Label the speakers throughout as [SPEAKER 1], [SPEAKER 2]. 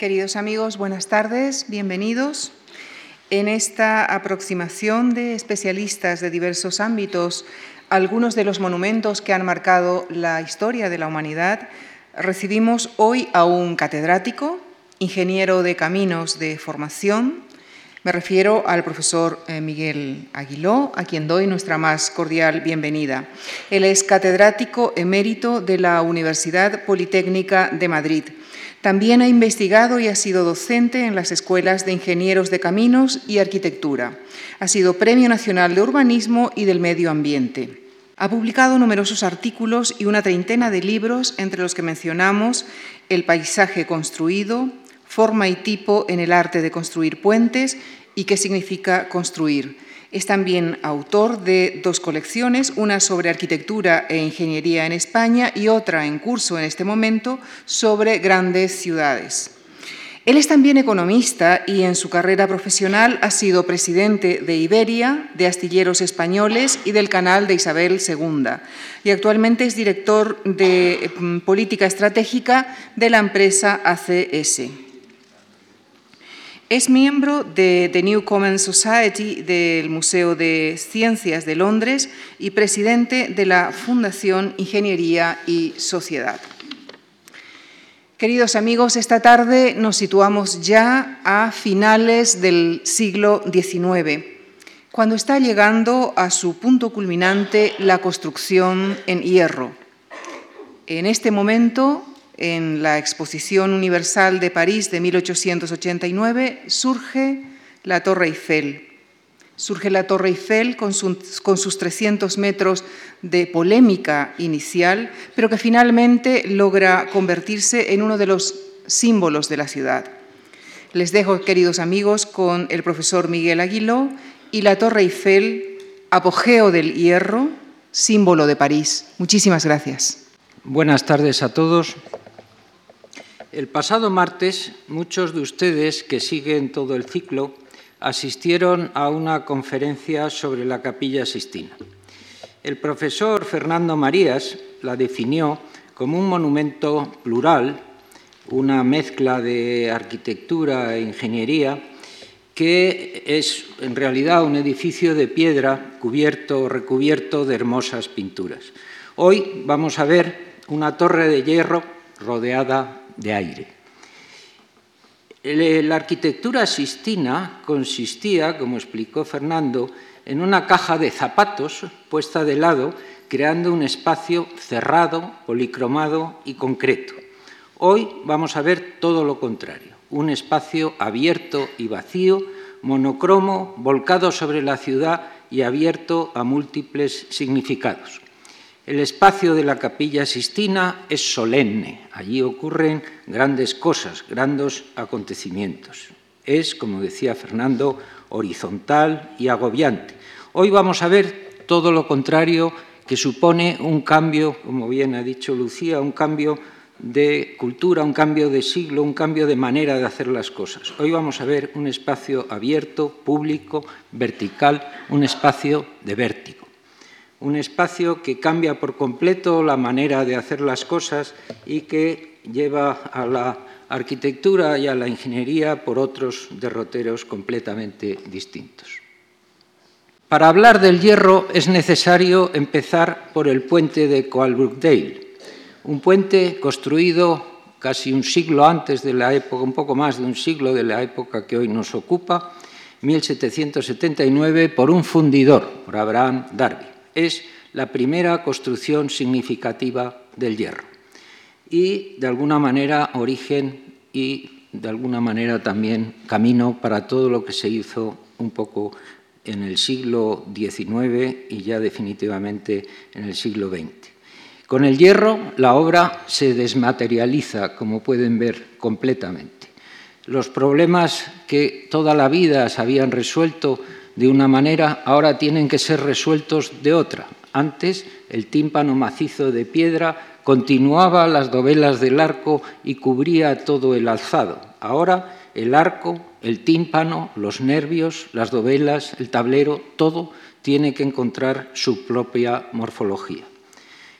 [SPEAKER 1] Queridos amigos, buenas tardes, bienvenidos. En esta aproximación de especialistas de diversos ámbitos, algunos de los monumentos que han marcado la historia de la humanidad, recibimos hoy a un catedrático, ingeniero de caminos de formación. Me refiero al profesor eh, Miguel Aguiló, a quien doy nuestra más cordial bienvenida. Él es catedrático emérito de la Universidad Politécnica de Madrid también ha investigado y ha sido docente en las escuelas de ingenieros de caminos y arquitectura. Ha sido Premio Nacional de Urbanismo y del Medio Ambiente. Ha publicado numerosos artículos y una treintena de libros, entre los que mencionamos El paisaje construido, Forma y tipo en el arte de construir puentes y qué significa construir es también autor de dos colecciones, una sobre arquitectura e ingeniería en España y otra en curso en este momento sobre grandes ciudades. Él es también economista y en su carrera profesional ha sido presidente de Iberia, de Astilleros Españoles y del Canal de Isabel II. Y actualmente es director de mm, Política Estratégica de la empresa ACS. Es miembro de The New Common Society del Museo de Ciencias de Londres y presidente de la Fundación Ingeniería y Sociedad. Queridos amigos, esta tarde nos situamos ya a finales del siglo XIX, cuando está llegando a su punto culminante la construcción en hierro. En este momento en la Exposición Universal de París de 1889 surge la Torre Eiffel. Surge la Torre Eiffel con, sus 300 metros de polémica inicial, pero que finalmente logra convertirse en uno de los símbolos de la ciudad. Les dejo, queridos amigos, con el profesor Miguel Aguiló y la Torre Eiffel, apogeo del hierro, símbolo de París. Muchísimas gracias.
[SPEAKER 2] Buenas tardes a todos. El pasado martes, muchos de ustedes que siguen todo el ciclo asistieron a una conferencia sobre la capilla Sistina. El profesor Fernando Marías la definió como un monumento plural, una mezcla de arquitectura e ingeniería, que es en realidad un edificio de piedra cubierto o recubierto de hermosas pinturas. Hoy vamos a ver una torre de hierro rodeada de aire. La arquitectura sistina consistía, como explicó Fernando, en una caja de zapatos puesta de lado, creando un espacio cerrado, policromado y concreto. Hoy vamos a ver todo lo contrario, un espacio abierto y vacío, monocromo, volcado sobre la ciudad y abierto a múltiples significados. El espacio de la capilla Sistina es solemne, allí ocurren grandes cosas, grandes acontecimientos. Es, como decía Fernando, horizontal y agobiante. Hoy vamos a ver todo lo contrario, que supone un cambio, como bien ha dicho Lucía, un cambio de cultura, un cambio de siglo, un cambio de manera de hacer las cosas. Hoy vamos a ver un espacio abierto, público, vertical, un espacio de vértigo un espacio que cambia por completo la manera de hacer las cosas y que lleva a la arquitectura y a la ingeniería por otros derroteros completamente distintos. Para hablar del hierro es necesario empezar por el puente de Coalbrookdale, un puente construido casi un siglo antes de la época, un poco más de un siglo de la época que hoy nos ocupa, 1779, por un fundidor, por Abraham Darby es la primera construcción significativa del hierro y, de alguna manera, origen y, de alguna manera, también camino para todo lo que se hizo un poco en el siglo XIX y ya definitivamente en el siglo XX. Con el hierro la obra se desmaterializa, como pueden ver, completamente. Los problemas que toda la vida se habían resuelto de una manera, ahora tienen que ser resueltos de otra. Antes el tímpano macizo de piedra continuaba las dovelas del arco y cubría todo el alzado. Ahora el arco, el tímpano, los nervios, las dovelas, el tablero, todo tiene que encontrar su propia morfología.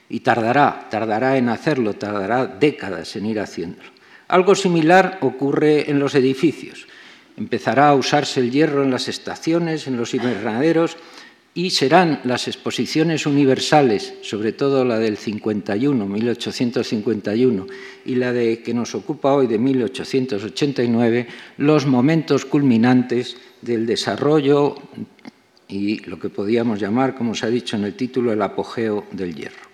[SPEAKER 2] Y tardará, tardará en hacerlo, tardará décadas en ir haciéndolo. Algo similar ocurre en los edificios. Empezará a usarse el hierro en las estaciones, en los invernaderos, y serán las exposiciones universales, sobre todo la del 51, 1851, y la de que nos ocupa hoy de 1889, los momentos culminantes del desarrollo y lo que podíamos llamar, como se ha dicho en el título, el apogeo del hierro.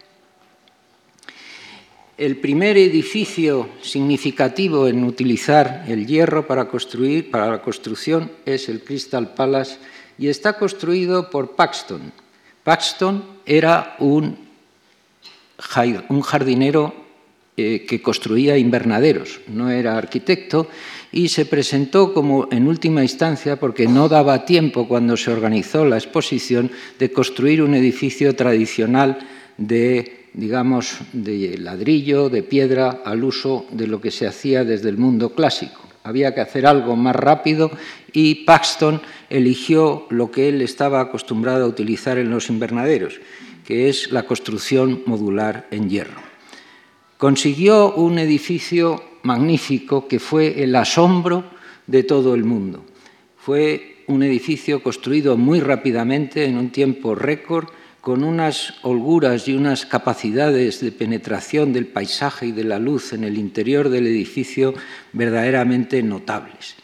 [SPEAKER 2] El primer edificio significativo en utilizar el hierro para construir, para la construcción, es el Crystal Palace y está construido por Paxton. Paxton era un, jardinero eh, que construía invernaderos, no era arquitecto y se presentó como en última instancia porque no daba tiempo cuando se organizó la exposición de construir un edificio tradicional de digamos de ladrillo, de piedra al uso de lo que se hacía desde el mundo clásico había que hacer algo más rápido y Paxton eligió lo que él estaba acostumbrado a utilizar en los invernaderos, que es la construcción modular en hierro. Consiguió un edificio magnífico que fue el asombro de todo el mundo. Fue un edificio construido muy rápidamente, en un tiempo récord, con unas holguras y unas capacidades de penetración del paisaje y de la luz en el interior del edificio verdaderamente notables.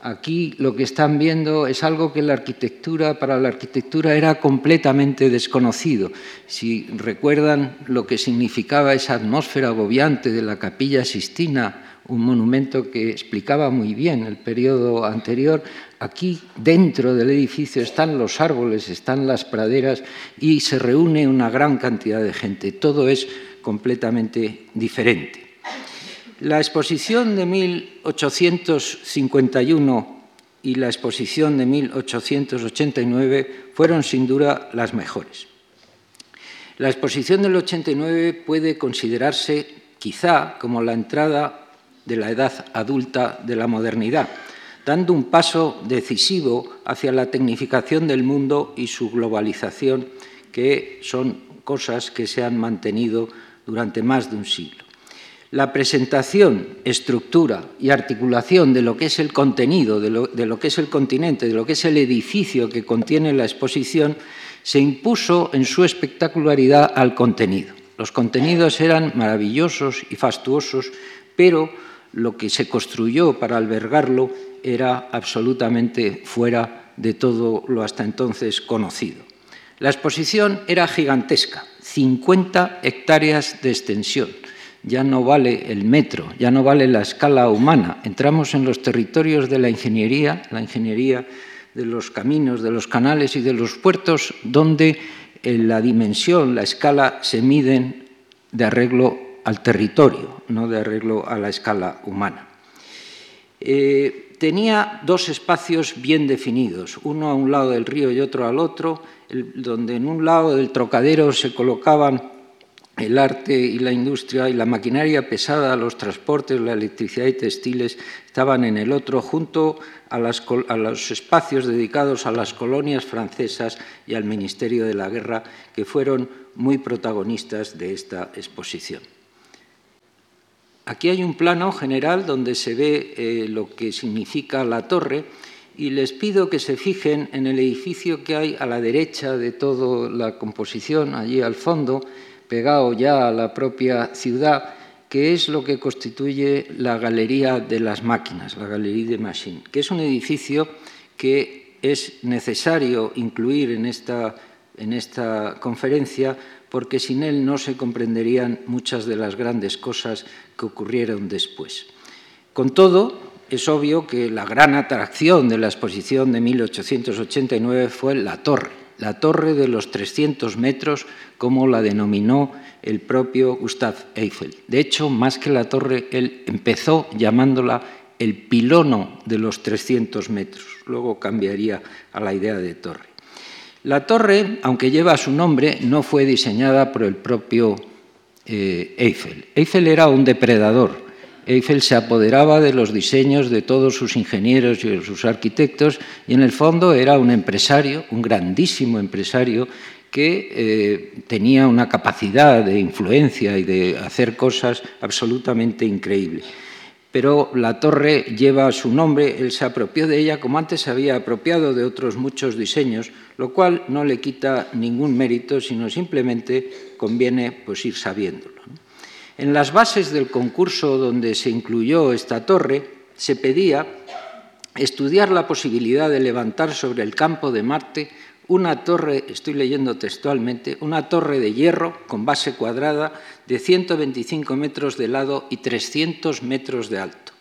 [SPEAKER 2] Aquí lo que están viendo es algo que la arquitectura, para la arquitectura era completamente desconocido. Si recuerdan lo que significaba esa atmósfera agobiante de la capilla Sistina, un monumento que explicaba muy bien el periodo anterior. Aquí dentro del edificio están los árboles, están las praderas y se reúne una gran cantidad de gente. Todo es completamente diferente. La exposición de 1851 y la exposición de 1889 fueron sin duda las mejores. La exposición del 89 puede considerarse quizá como la entrada de la edad adulta de la modernidad, dando un paso decisivo hacia la tecnificación del mundo y su globalización, que son cosas que se han mantenido durante más de un siglo. La presentación, estructura y articulación de lo que es el contenido, de lo, que es el continente, de lo que es el edificio que contiene la exposición, se impuso en su espectacularidad al contenido. Los contenidos eran maravillosos y fastuosos, pero lo que se construyó para albergarlo era absolutamente fuera de todo lo hasta entonces conocido. La exposición era gigantesca, 50 hectáreas de extensión. Ya no vale el metro, ya no vale la escala humana. Entramos en los territorios de la ingeniería, la ingeniería de los caminos, de los canales y de los puertos, donde la dimensión, la escala se miden de arreglo al territorio, no de arreglo a la escala humana. Eh, tenía dos espacios bien definidos, uno a un lado del río y otro al otro, donde en un lado del trocadero se colocaban el arte y la industria y la maquinaria pesada, los transportes, la electricidad y textiles estaban en el otro, junto a, a, los espacios dedicados a las colonias francesas y al Ministerio de la Guerra, que fueron muy protagonistas de esta exposición. Aquí hay un plano general donde se ve eh, lo que significa la torre y les pido que se fijen en el edificio que hay a la derecha de toda la composición, allí al fondo, pegado ya a la propia ciudad, que es lo que constituye la Galería de las Máquinas, la Galería de Machines, que es un edificio que es necesario incluir en esta, en esta conferencia porque sin él no se comprenderían muchas de las grandes cosas que ocurrieron después. Con todo, es obvio que la gran atracción de la exposición de 1889 fue la torre, la torre de los 300 metros, como la denominó el propio Gustav Eiffel. De hecho, más que la torre, él empezó llamándola el pilono de los 300 metros. Luego cambiaría a la idea de torre. La torre, aunque lleva su nombre, no fue diseñada por el propio eh, Eiffel. Eiffel era un depredador. Eiffel se apoderaba de los diseños de todos sus ingenieros y de sus arquitectos y en el fondo era un empresario, un grandísimo empresario que eh, tenía una capacidad de influencia y de hacer cosas absolutamente increíbles. Pero la torre lleva su nombre, él se apropió de ella como antes se había apropiado de otros muchos diseños, lo cual no le quita ningún mérito, sino simplemente conviene pues, ir sabiéndolo. En las bases del concurso donde se incluyó esta torre, se pedía estudiar la posibilidad de levantar sobre el campo de Marte una torre, estoy leyendo textualmente, una torre de hierro con base cuadrada de 125 metros de lado y 300 metros de alto.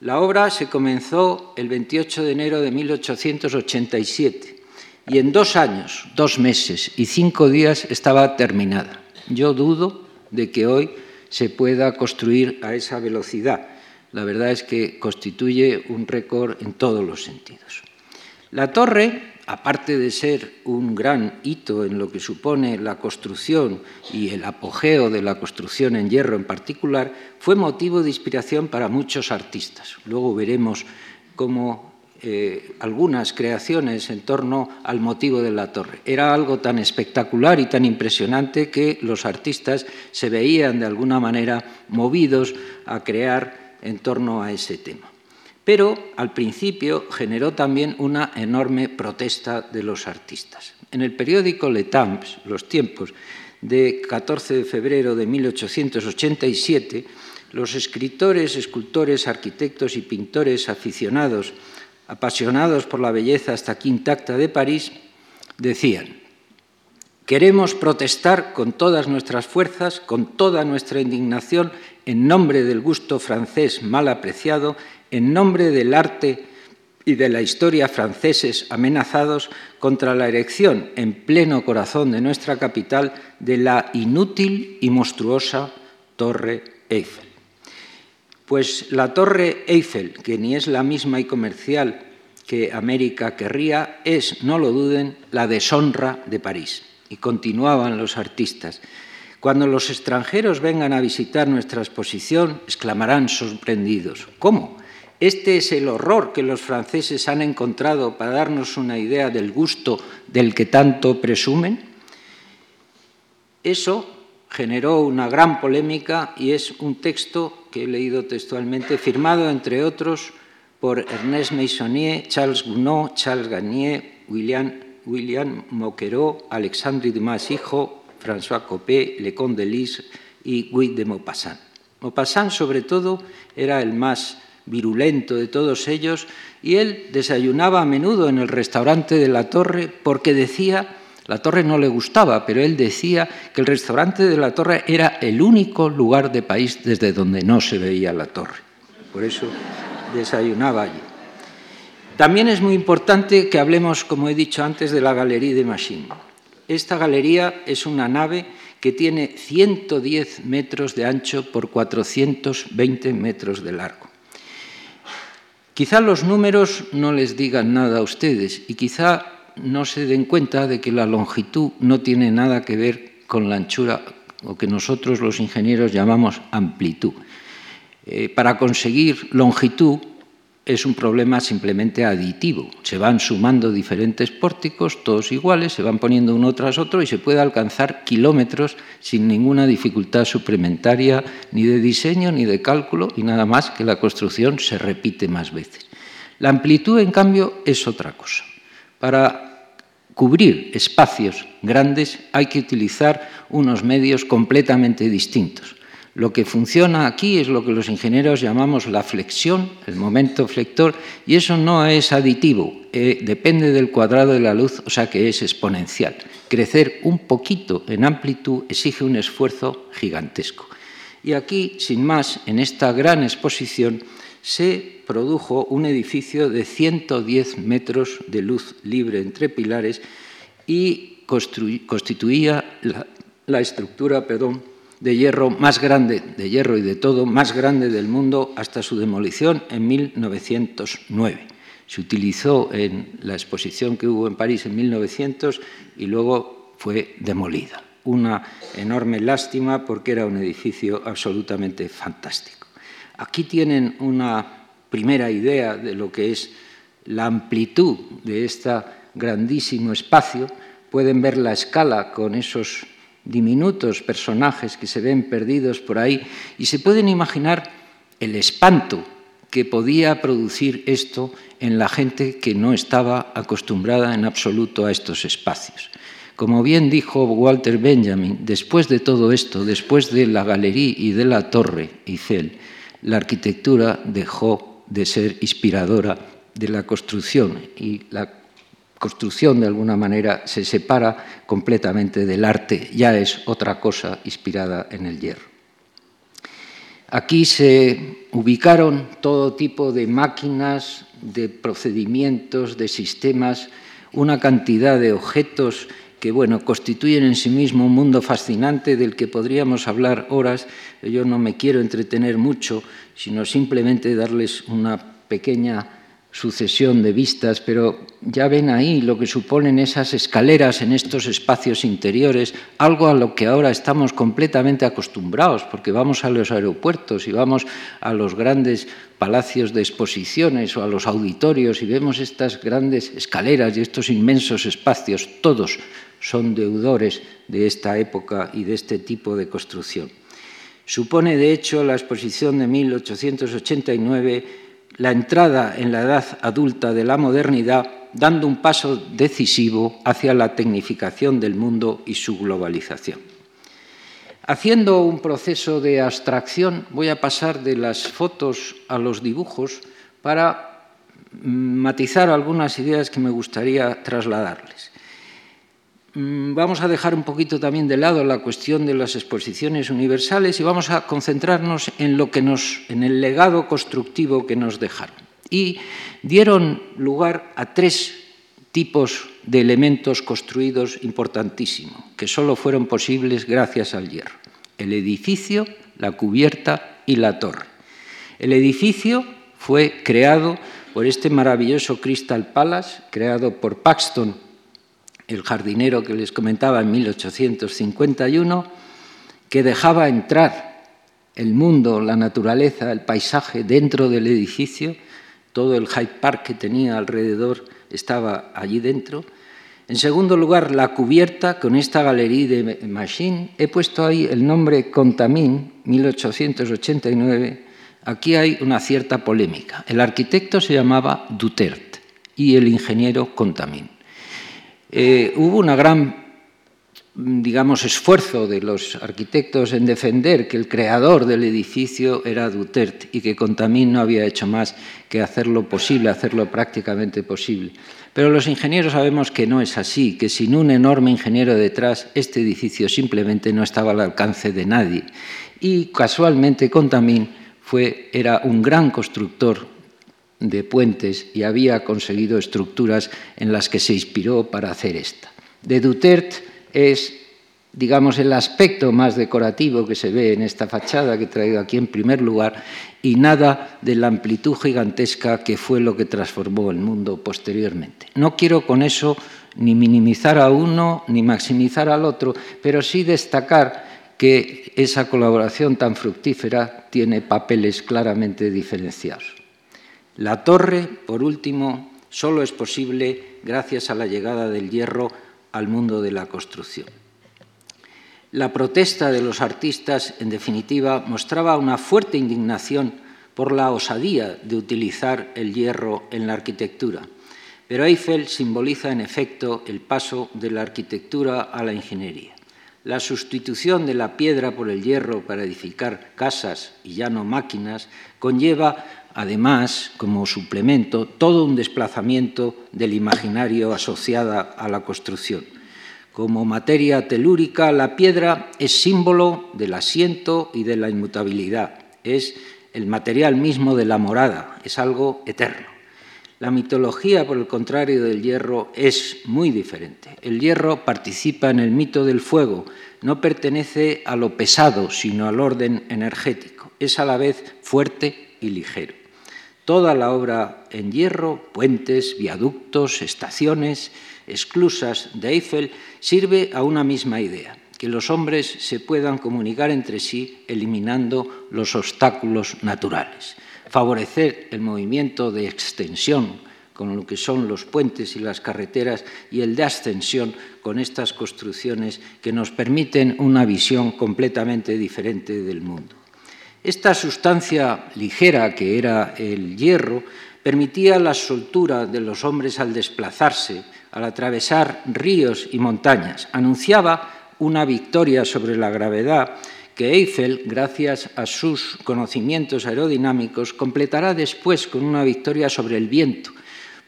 [SPEAKER 2] La obra se comenzó el 28 de enero de 1887 y en dos años, dos meses y cinco días estaba terminada. Yo dudo de que hoy se pueda construir a esa velocidad. La verdad es que constituye un récord en todos los sentidos. La torre aparte de ser un gran hito en lo que supone la construcción y el apogeo de la construcción en hierro en particular, fue motivo de inspiración para muchos artistas. Luego veremos cómo eh, algunas creaciones en torno al motivo de la torre. Era algo tan espectacular y tan impresionante que los artistas se veían de alguna manera movidos a crear en torno a ese tema pero al principio generó también una enorme protesta de los artistas. En el periódico Le Temps, Los Tiempos, de 14 de febrero de 1887, los escritores, escultores, arquitectos y pintores aficionados, apasionados por la belleza hasta aquí intacta de París, decían, queremos protestar con todas nuestras fuerzas, con toda nuestra indignación, en nombre del gusto francés mal apreciado en nombre del arte y de la historia franceses amenazados contra la erección en pleno corazón de nuestra capital de la inútil y monstruosa Torre Eiffel. Pues la Torre Eiffel, que ni es la misma y comercial que América querría, es, no lo duden, la deshonra de París. Y continuaban los artistas. Cuando los extranjeros vengan a visitar nuestra exposición, exclamarán sorprendidos. ¿Cómo? Este es el horror que los franceses han encontrado para darnos una idea del gusto del que tanto presumen. Eso generó una gran polémica y es un texto que he leído textualmente, firmado, entre otros, por Ernest Meissonier, Charles Gounod, Charles Garnier, William, William Moquerot, Alexandre Dumas hijo, François Copé, Lecon de Lis y Guy de Maupassant. Maupassant, sobre todo, era el más virulento de todos ellos, y él desayunaba a menudo en el restaurante de la torre porque decía, la torre no le gustaba, pero él decía que el restaurante de la torre era el único lugar de país desde donde no se veía la torre. Por eso desayunaba allí. También es muy importante que hablemos, como he dicho antes, de la Galería de Machine. Esta galería es una nave que tiene 110 metros de ancho por 420 metros de largo. Quizá los números no les digan nada a ustedes y quizá no se den cuenta de que la longitud no tiene nada que ver con la anchura o que nosotros los ingenieros llamamos amplitud. Eh, para conseguir longitud es un problema simplemente aditivo. Se van sumando diferentes pórticos, todos iguales, se van poniendo uno tras otro y se puede alcanzar kilómetros sin ninguna dificultad suplementaria ni de diseño ni de cálculo y nada más que la construcción se repite más veces. La amplitud, en cambio, es otra cosa. Para cubrir espacios grandes hay que utilizar unos medios completamente distintos. Lo que funciona aquí es lo que los ingenieros llamamos la flexión, el momento flector, y eso no es aditivo, eh, depende del cuadrado de la luz, o sea que es exponencial. Crecer un poquito en amplitud exige un esfuerzo gigantesco. Y aquí, sin más, en esta gran exposición, se produjo un edificio de 110 metros de luz libre entre pilares y constituía la, la estructura perdón, de hierro más grande, de hierro y de todo, más grande del mundo hasta su demolición en 1909. Se utilizó en la exposición que hubo en París en 1900 y luego fue demolida. Una enorme lástima porque era un edificio absolutamente fantástico. Aquí tienen una primera idea de lo que es la amplitud de este grandísimo espacio. Pueden ver la escala con esos diminutos personajes que se ven perdidos por ahí y se pueden imaginar el espanto que podía producir esto en la gente que no estaba acostumbrada en absoluto a estos espacios. Como bien dijo Walter Benjamin, después de todo esto, después de la galería y de la torre Eiffel, la arquitectura dejó de ser inspiradora de la construcción y la construcción de alguna manera se separa completamente del arte, ya es otra cosa inspirada en el hierro. Aquí se ubicaron todo tipo de máquinas, de procedimientos, de sistemas, una cantidad de objetos que bueno, constituyen en sí mismo un mundo fascinante del que podríamos hablar horas. Yo no me quiero entretener mucho, sino simplemente darles una pequeña sucesión de vistas, pero ya ven ahí lo que suponen esas escaleras en estos espacios interiores, algo a lo que ahora estamos completamente acostumbrados, porque vamos a los aeropuertos y vamos a los grandes palacios de exposiciones o a los auditorios y vemos estas grandes escaleras y estos inmensos espacios, todos son deudores de esta época y de este tipo de construcción. Supone, de hecho, la exposición de 1889 la entrada en la edad adulta de la modernidad, dando un paso decisivo hacia la tecnificación del mundo y su globalización. Haciendo un proceso de abstracción, voy a pasar de las fotos a los dibujos para matizar algunas ideas que me gustaría trasladarles. Mm, vamos a dejar un poquito también de lado la cuestión de las exposiciones universales y vamos a concentrarnos en lo que nos, en el legado constructivo que nos dejaron. Y dieron lugar a tres tipos de elementos construidos importantísimos, que solo fueron posibles gracias al hierro. El edificio, la cubierta y la torre. El edificio fue creado por este maravilloso Crystal Palace, creado por Paxton el jardinero que les comentaba en 1851, que dejaba entrar el mundo, la naturaleza, el paisaje dentro del edificio, todo el Hyde Park que tenía alrededor estaba allí dentro. En segundo lugar, la cubierta con esta galería de Machine. He puesto ahí el nombre Contamin, 1889. Aquí hay una cierta polémica. El arquitecto se llamaba Duterte y el ingeniero Contamin. Eh, hubo un gran, digamos, esfuerzo de los arquitectos en defender que el creador del edificio era Duterte y que Contamín no había hecho más que hacerlo posible, hacerlo prácticamente posible. Pero los ingenieros sabemos que no es así, que sin un enorme ingeniero detrás, este edificio simplemente no estaba al alcance de nadie. Y casualmente Contamín fue, era un gran constructor de puentes y había conseguido estructuras en las que se inspiró para hacer esta. De Duterte es, digamos, el aspecto más decorativo que se ve en esta fachada que he traído aquí en primer lugar y nada de la amplitud gigantesca que fue lo que transformó el mundo posteriormente. No quiero con eso ni minimizar a uno ni maximizar al otro, pero sí destacar que esa colaboración tan fructífera tiene papeles claramente diferenciados. La torre, por último, solo es posible gracias a la llegada del hierro al mundo de la construcción. La protesta de los artistas, en definitiva, mostraba una fuerte indignación por la osadía de utilizar el hierro en la arquitectura. Pero Eiffel simboliza, en efecto, el paso de la arquitectura a la ingeniería. La sustitución de la piedra por el hierro para edificar casas y ya no máquinas conlleva además, como suplemento, todo un desplazamiento del imaginario asociada a la construcción. Como materia telúrica, la piedra es símbolo del asiento y de la inmutabilidad. Es el material mismo de la morada, es algo eterno. La mitología, por el contrario del hierro, es muy diferente. El hierro participa en el mito del fuego, no pertenece a lo pesado, sino al orden energético. Es a la vez fuerte y ligero. Toda la obra en hierro, puentes, viaductos, estaciones, esclusas de Eiffel, sirve a una misma idea, que los hombres se puedan comunicar entre sí eliminando los obstáculos naturales, favorecer el movimiento de extensión con lo que son los puentes y las carreteras y el de ascensión con estas construcciones que nos permiten una visión completamente diferente del mundo. Esta sustancia ligera, que era el hierro, permitía la soltura de los hombres al desplazarse, al atravesar ríos y montañas. Anunciaba una victoria sobre la gravedad que Eiffel, gracias a sus conocimientos aerodinámicos, completará después con una victoria sobre el viento,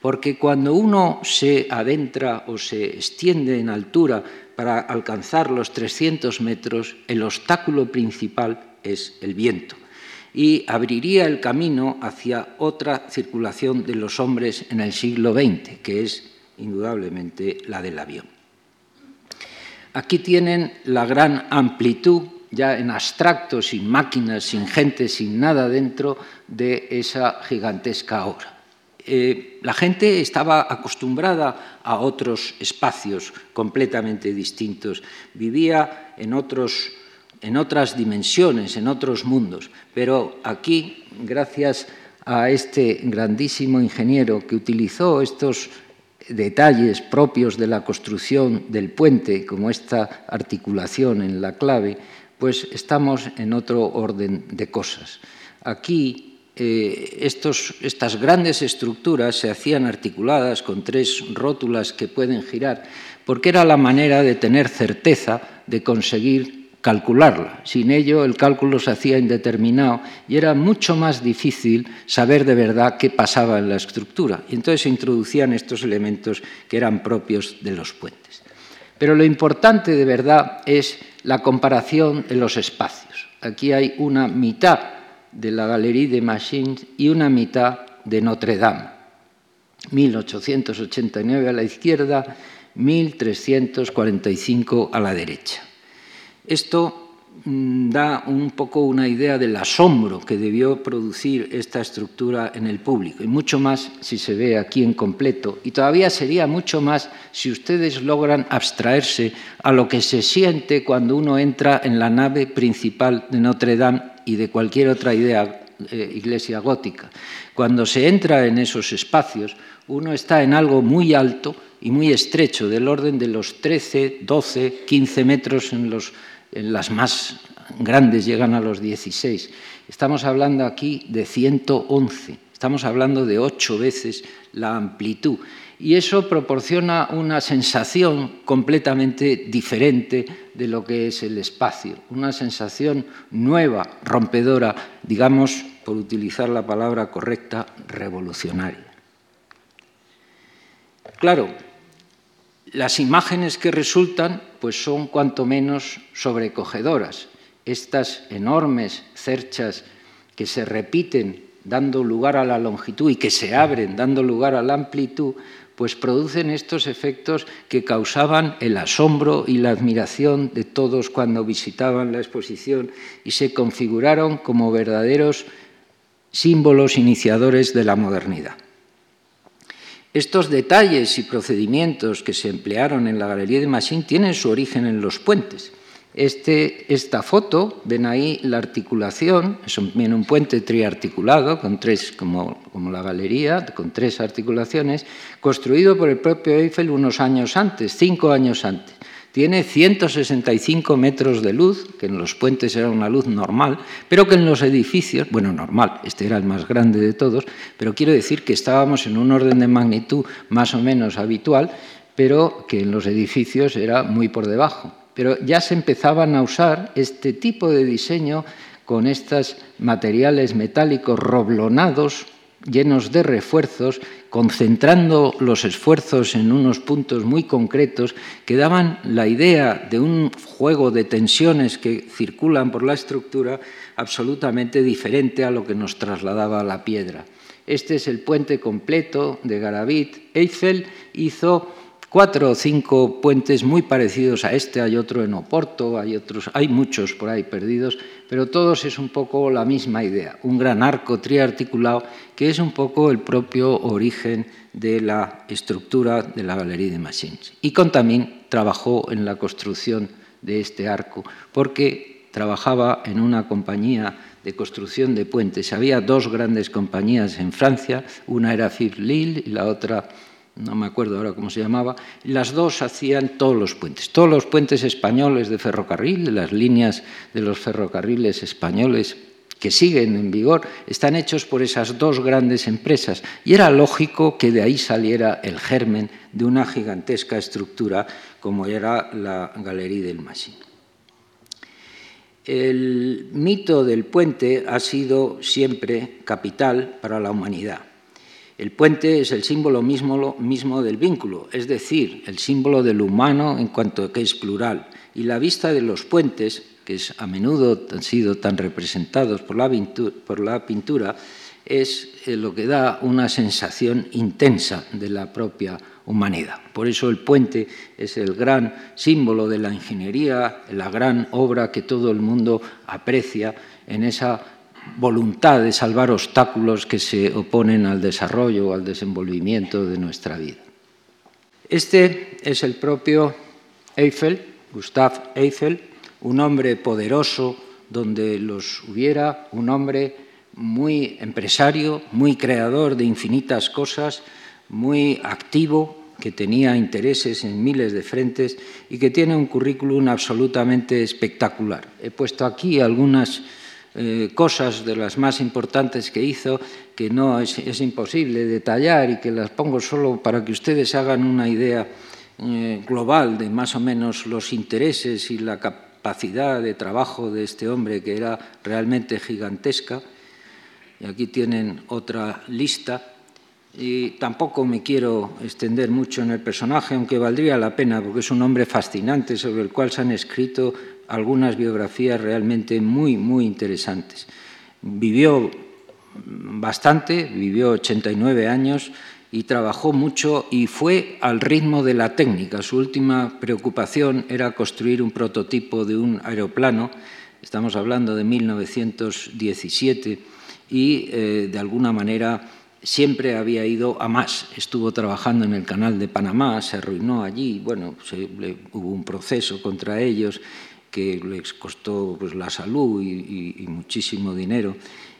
[SPEAKER 2] porque cuando uno se adentra o se extiende en altura para alcanzar los 300 metros, el obstáculo principal es el viento y abriría el camino hacia otra circulación de los hombres en el siglo XX, que es indudablemente la del avión. Aquí tienen la gran amplitud, ya en abstracto, sin máquinas, sin gente, sin nada dentro de esa gigantesca obra. Eh, la gente estaba acostumbrada a otros espacios completamente distintos, vivía en, otros, en otras dimensiones, en otros mundos, pero aquí, gracias a este grandísimo ingeniero que utilizó estos detalles propios de la construcción del puente, como esta articulación en la clave, pues estamos en otro orden de cosas. Aquí eh, estas grandes estructuras se hacían articuladas con tres rótulas que pueden girar, porque era la manera de tener certeza de conseguir calcularla. Sin ello, el cálculo se hacía indeterminado y era mucho más difícil saber de verdad qué pasaba en la estructura. Y entonces se introducían estos elementos que eran propios de los puentes. Pero lo importante de verdad es la comparación de los espacios. Aquí hay una mitad de la Galerie de Machines y una mitad de Notre Dame. 1889 a la izquierda, 1345 a la derecha. Esto da un poco una idea del asombro que debió producir esta estructura en el público, y mucho más si se ve aquí en completo, y todavía sería mucho más si ustedes logran abstraerse a lo que se siente cuando uno entra en la nave principal de Notre Dame y de cualquier otra eh, iglesia gótica. Cuando se entra en esos espacios, uno está en algo muy alto y muy estrecho, del orden de los 13, 12, 15 metros en los las más grandes llegan a los 16. Estamos hablando aquí de 111, estamos hablando de ocho veces la amplitud. Y eso proporciona una sensación completamente diferente de lo que es el espacio, una sensación nueva, rompedora, digamos, por utilizar la palabra correcta, revolucionaria. Claro, las imágenes que resultan pues son cuanto menos sobrecogedoras. Estas enormes cerchas que se repiten dando lugar a la longitud y que se abren dando lugar a la amplitud, pues producen estos efectos que causaban el asombro y la admiración de todos cuando visitaban la exposición y se configuraron como verdaderos símbolos iniciadores de la modernidad. Estos detalles y procedimientos que se emplearon en la Galería de Machín tienen su origen en los puentes. Este, esta foto, ven ahí la articulación, es un, puente triarticulado, con tres, como la galería, con tres articulaciones, construido por el propio Eiffel unos años antes, cinco años antes. Tiene 165 metros de luz, que en los puentes era una luz normal, pero que en los edificios, bueno, normal, este era el más grande de todos, pero quiero decir que estábamos en un orden de magnitud más o menos habitual, pero que en los edificios era muy por debajo. Pero ya se empezaban a usar este tipo de diseño con estos materiales metálicos roblonados, llenos de refuerzos, concentrando los esfuerzos en unos puntos muy concretos que daban la idea de un juego de tensiones que circulan por la estructura absolutamente diferente a lo que nos trasladaba la piedra. Este es el puente completo de Garavit. Eiffel hizo cuatro o cinco puentes muy parecidos a este, hay otro en Oporto, hay otros, hay muchos por ahí perdidos, pero todos es un poco la misma idea, un gran arco triarticulado que es un poco el propio origen de la estructura de la Galería de Machines. Y también trabajó en la construcción de este arco, porque trabajaba en una compañía de construcción de puentes. Había dos grandes compañías en Francia, una era Philippe Lille y la otra no me acuerdo ahora cómo se llamaba, las dos hacían todos los puentes, todos los puentes españoles de ferrocarril, las líneas de los ferrocarriles españoles que siguen en vigor, están hechos por esas dos grandes empresas. Y era lógico que de ahí saliera el germen de una gigantesca estructura como era la Galería del Machine. El mito del puente ha sido siempre capital para la humanidad. El puente es el símbolo mismo, del vínculo, es decir, el símbolo del humano en cuanto que es plural. Y la vista de los puentes que a menudo han sido tan representados por la, pintura, es eh, lo que da una sensación intensa de la propia humanidad. Por eso el puente es el gran símbolo de la ingeniería, la gran obra que todo el mundo aprecia en esa voluntad de salvar obstáculos que se oponen al desarrollo, o al desenvolvimiento de nuestra vida. Este es el propio Eiffel, Gustave Eiffel, un hombre poderoso donde los hubiera, un hombre muy empresario, muy creador de infinitas cosas, muy activo, que tenía intereses en miles de frentes y que tiene un currículum absolutamente espectacular. He puesto aquí algunas eh, cosas de las más importantes que hizo que no es, imposible detallar y que las pongo solo para que ustedes hagan una idea eh, global de más o menos los intereses y la capacidad de trabajo de este hombre que era realmente gigantesca. Y aquí tienen otra lista. Y tampoco me quiero extender mucho en el personaje, aunque valdría la pena, porque es un hombre fascinante sobre el cual se han escrito algunas biografías realmente muy, muy interesantes. Vivió bastante, vivió 89 años, y trabajó mucho y fue al ritmo de la técnica. Su última preocupación era construir un prototipo de un aeroplano, estamos hablando de 1917, y eh, de alguna manera siempre había ido a más. Estuvo trabajando en el canal de Panamá, se arruinó allí, bueno, hubo un proceso contra ellos que les costó pues, la salud y muchísimo dinero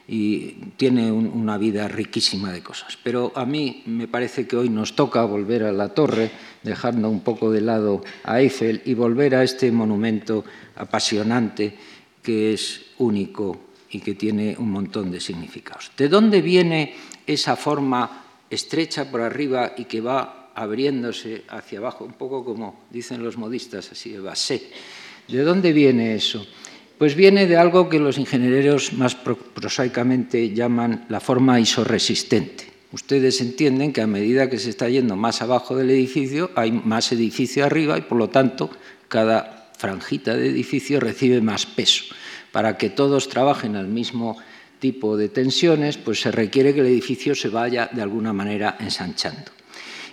[SPEAKER 2] y tiene una vida riquísima de cosas. Pero a mí me parece que hoy nos toca volver a la torre, dejando un poco de lado a Eiffel y volver a este monumento apasionante que es único y que tiene un montón de significados. ¿De dónde viene esa forma estrecha por arriba y que va abriéndose hacia abajo, un poco como dicen los modistas, así de basé? ¿De dónde viene eso? Pues viene de algo que los ingenieros más prosaicamente llaman la forma isoresistente. Ustedes entienden que a medida que se está yendo más abajo del edificio, hay más edificio arriba y por lo tanto cada franjita de edificio recibe más peso. Para que todos trabajen al mismo tipo de tensiones, pues se requiere que el edificio se vaya de alguna manera ensanchando.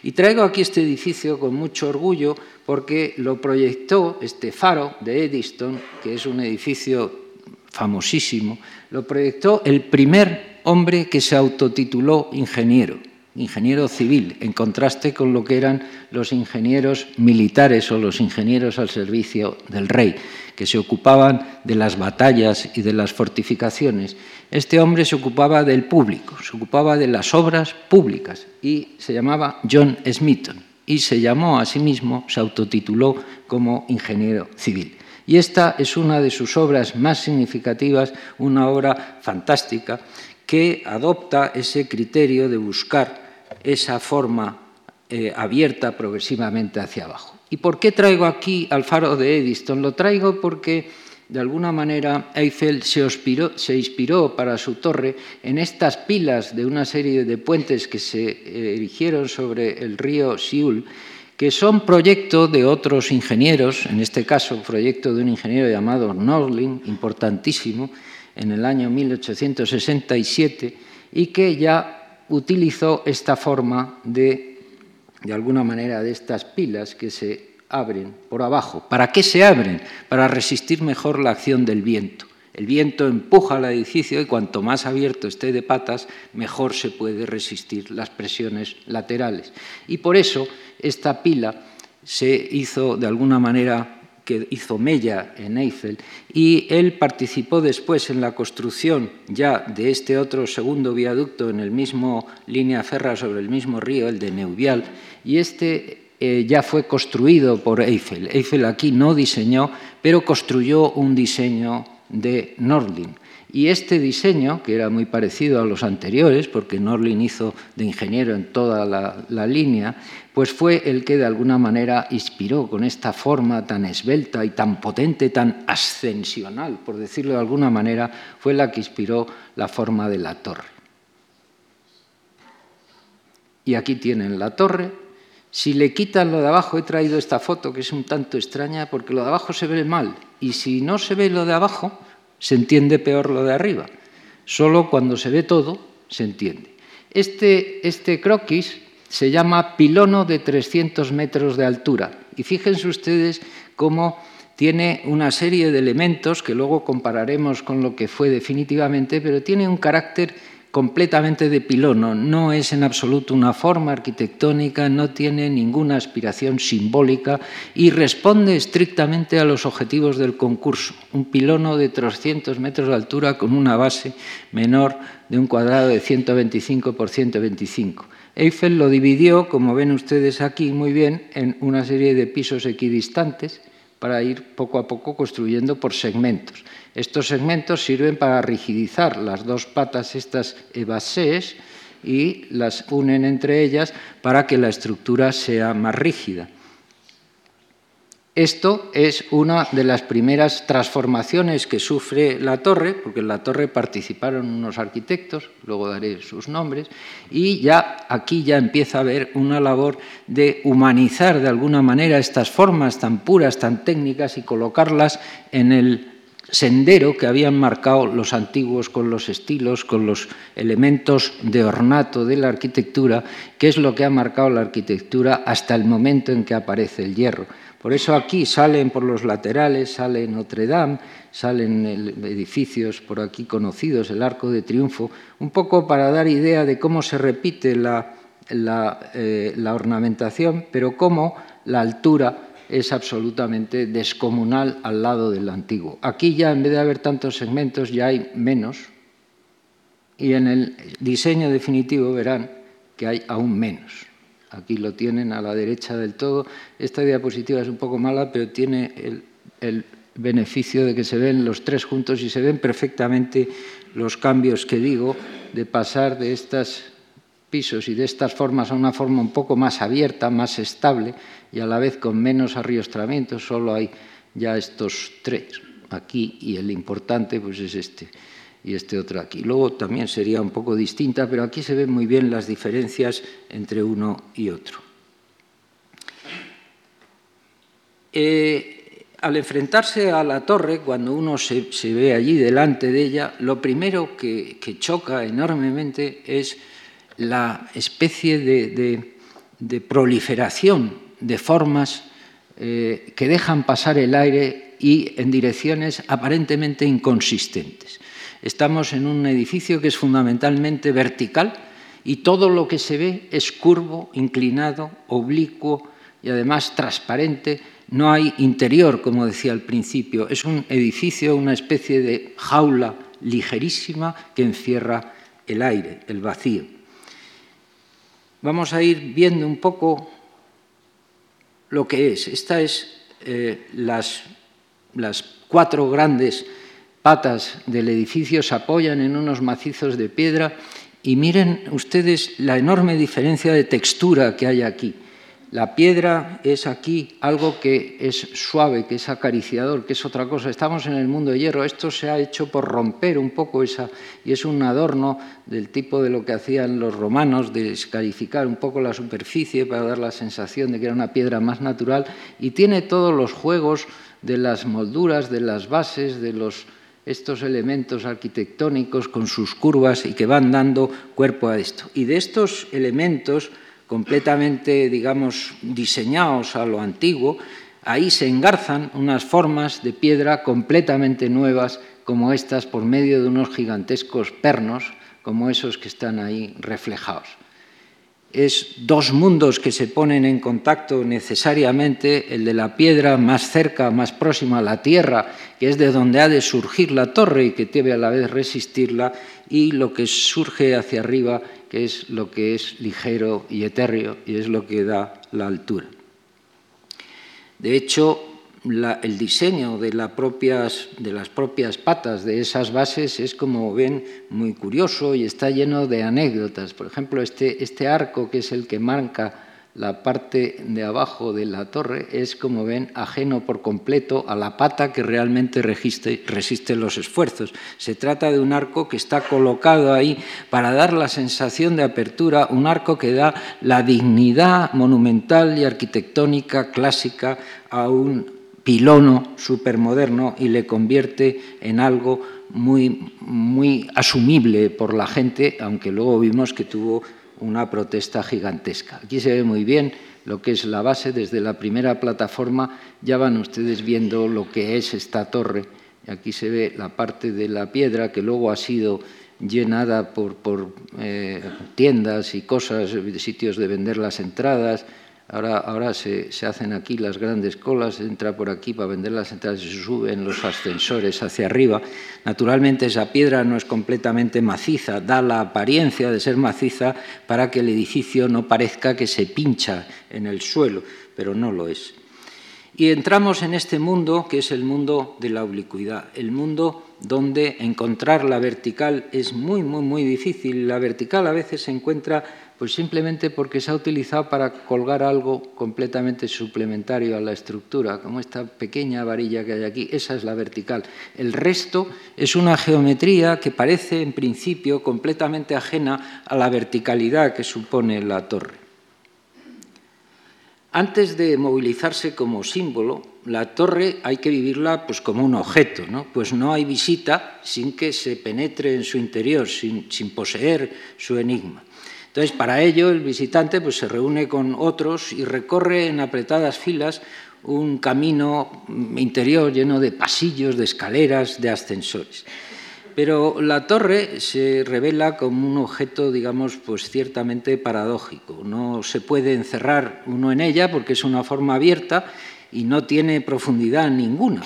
[SPEAKER 2] Y traigo aquí este edificio con mucho orgullo porque lo proyectó este faro de Eddystone, que es un edificio famosísimo, lo proyectó el primer hombre que se autotituló ingeniero, ingeniero civil, en contraste con lo que eran los ingenieros militares o los ingenieros al servicio del rey, que se ocupaban de las batallas y de las fortificaciones este hombre se ocupaba del público, se ocupaba de las obras públicas y se llamaba John Smithon y se llamó a sí mismo, se autotituló como ingeniero civil. Y esta es una de sus obras más significativas, una obra fantástica que adopta ese criterio de buscar esa forma eh, abierta progresivamente hacia abajo. ¿Y por qué traigo aquí al faro de Eddystone? Lo traigo porque de alguna manera Eiffel se inspiró, para su torre en estas pilas de una serie de puentes que se eh, erigieron sobre el río Siul, que son proyecto de otros ingenieros, en este caso proyecto de un ingeniero llamado Norling, importantísimo, en el año 1867, y que ya utilizó esta forma de, de alguna manera, de estas pilas que se abren por abajo. ¿Para qué se abren? Para resistir mejor la acción del viento. El viento empuja al edificio y cuanto más abierto esté de patas, mejor se puede resistir las presiones laterales. Y por eso esta pila se hizo de alguna manera que hizo Mella en Eiffel y él participó después en la construcción ya de este otro segundo viaducto en el mismo línea ferra sobre el mismo río, el de Neuvial, y este eh, ya fue construido por Eiffel. Eiffel aquí no diseñó, pero construyó un diseño de Nordling. Y este diseño, que era muy parecido a los anteriores, porque Norlin hizo de ingeniero en toda la, línea, pues fue el que de alguna manera inspiró con esta forma tan esbelta y tan potente, tan ascensional, por decirlo de alguna manera, fue la que inspiró la forma de la torre. Y aquí tienen la torre. Si le quitan lo de abajo, he traído esta foto que es un tanto extraña porque lo de abajo se ve mal. Y si no se ve lo de abajo, se entiende peor lo de arriba. Solo cuando se ve todo se entiende. Este, este croquis se llama pilono de 300 metros de altura. Y fíjense ustedes cómo tiene una serie de elementos que luego compararemos con lo que fue definitivamente, pero tiene un carácter completamente de pilono, no es en absoluto una forma arquitectónica, no tiene ninguna aspiración simbólica y responde estrictamente a los objetivos del concurso. Un pilono de 300 metros de altura con una base menor de un cuadrado de 125 por 125. Eiffel lo dividió, como ven ustedes aquí muy bien, en una serie de pisos equidistantes para ir poco a poco construyendo por segmentos. Estos segmentos sirven para rigidizar las dos patas, estas evasés, y las unen entre ellas para que la estructura sea más rígida. Esto es una de las primeras transformaciones que sufre la torre, porque en la torre participaron unos arquitectos, luego daré sus nombres, y ya aquí ya empieza a haber una labor de humanizar de alguna manera estas formas tan puras, tan técnicas y colocarlas en el sendero que habían marcado los antiguos con los estilos, con los elementos de ornato de la arquitectura, que es lo que ha marcado la arquitectura hasta el momento en que aparece el hierro. Por eso aquí salen por los laterales, sale Notre Dame, salen edificios por aquí conocidos, el Arco de Triunfo, un poco para dar idea de cómo se repite la, la eh, ornamentación, pero cómo la altura es absolutamente descomunal al lado del antiguo. Aquí ya en vez de haber tantos segmentos ya hay menos y en el diseño definitivo verán que hay aún menos. Aquí lo tienen a la derecha del todo. Esta diapositiva es un poco mala, pero tiene el, el beneficio de que se ven los tres juntos y se ven perfectamente los cambios que digo de pasar de estos pisos y de estas formas a una forma un poco más abierta, más estable, y a la vez con menos arriostramiento, solo hay ya estos tres aquí y el importante pues es este y este otro aquí. Luego también sería un poco distinta, pero aquí se ven muy bien las diferencias entre uno y otro. Eh, al enfrentarse a la torre, cuando uno se, ve allí delante de ella, lo primero que, choca enormemente es la especie de proliferación de formas eh, que dejan pasar el aire y en direcciones aparentemente inconsistentes. Estamos en un edificio que es fundamentalmente vertical y todo lo que se ve es curvo, inclinado, oblicuo y además transparente. No hay interior, como decía al principio. Es un edificio, una especie de jaula ligerísima que encierra el aire, el vacío. Vamos a ir viendo un poco lo que es. Estas es eh, las, las cuatro grandes patas del edificio se apoyan en unos macizos de piedra y miren ustedes la enorme diferencia de textura que hay aquí. La piedra es aquí algo que es suave, que es acariciador, que es otra cosa. Estamos en el mundo de hierro. Esto se ha hecho por romper un poco esa, y es un adorno del tipo de lo que hacían los romanos, de escarificar un poco la superficie para dar la sensación de que era una piedra más natural. Y tiene todos los juegos de las molduras, de las bases, de los, estos elementos arquitectónicos con sus curvas y que van dando cuerpo a esto. Y de estos elementos completamente, digamos, diseñados a lo antiguo, ahí se engarzan unas formas de piedra completamente nuevas como estas por medio de unos gigantescos pernos como esos que están ahí reflejados. Es dos mundos que se ponen en contacto necesariamente, el de la piedra más cerca, más próxima a la tierra, que es de donde ha de surgir la torre y que debe a la vez resistirla, y lo que surge hacia arriba, que es lo que es ligero y etéreo y es lo que da la altura. De hecho, el diseño de, las propias patas de esas bases es, como ven, muy curioso y está lleno de anécdotas. Por ejemplo, este, este arco, que es el que marca la parte de abajo de la torre es, como ven, ajeno por completo a la pata que realmente resiste, los esfuerzos. Se trata de un arco que está colocado ahí para dar la sensación de apertura, un arco que da la dignidad monumental y arquitectónica clásica a un pilono supermoderno y le convierte en algo muy, muy asumible por la gente, aunque luego vimos que tuvo una protesta gigantesca. Aquí se ve muy bien lo que es la base, desde la primera plataforma ya van ustedes viendo lo que es esta torre. Aquí se ve la parte de la piedra que luego ha sido llenada por, eh, tiendas y cosas, sitios de vender las entradas, Ahora, se, hacen aquí las grandes colas, entra por aquí para vender las entradas y se suben los ascensores hacia arriba. Naturalmente esa piedra no es completamente maciza, da la apariencia de ser maciza para que el edificio no parezca que se pincha en el suelo, pero no lo es. Y entramos en este mundo que es el mundo de la oblicuidad, el mundo donde encontrar la vertical es muy, muy, muy difícil. La vertical a veces se encuentra pues simplemente porque se ha utilizado para colgar algo completamente suplementario a la estructura, como esta pequeña varilla que hay aquí, esa es la vertical. El resto es una geometría que parece en principio completamente ajena a la verticalidad que supone la torre. Antes de movilizarse como símbolo, la torre hay que vivirla pues, como un objeto, ¿no? pues no hay visita sin que se penetre en su interior, sin poseer su enigma. Entonces, para ello, el visitante pues, se reúne con otros y recorre en apretadas filas un camino interior lleno de pasillos, de escaleras, de ascensores. Pero la torre se revela como un objeto, digamos, pues ciertamente paradójico. No se puede encerrar uno en ella porque es una forma abierta y no tiene profundidad ninguna.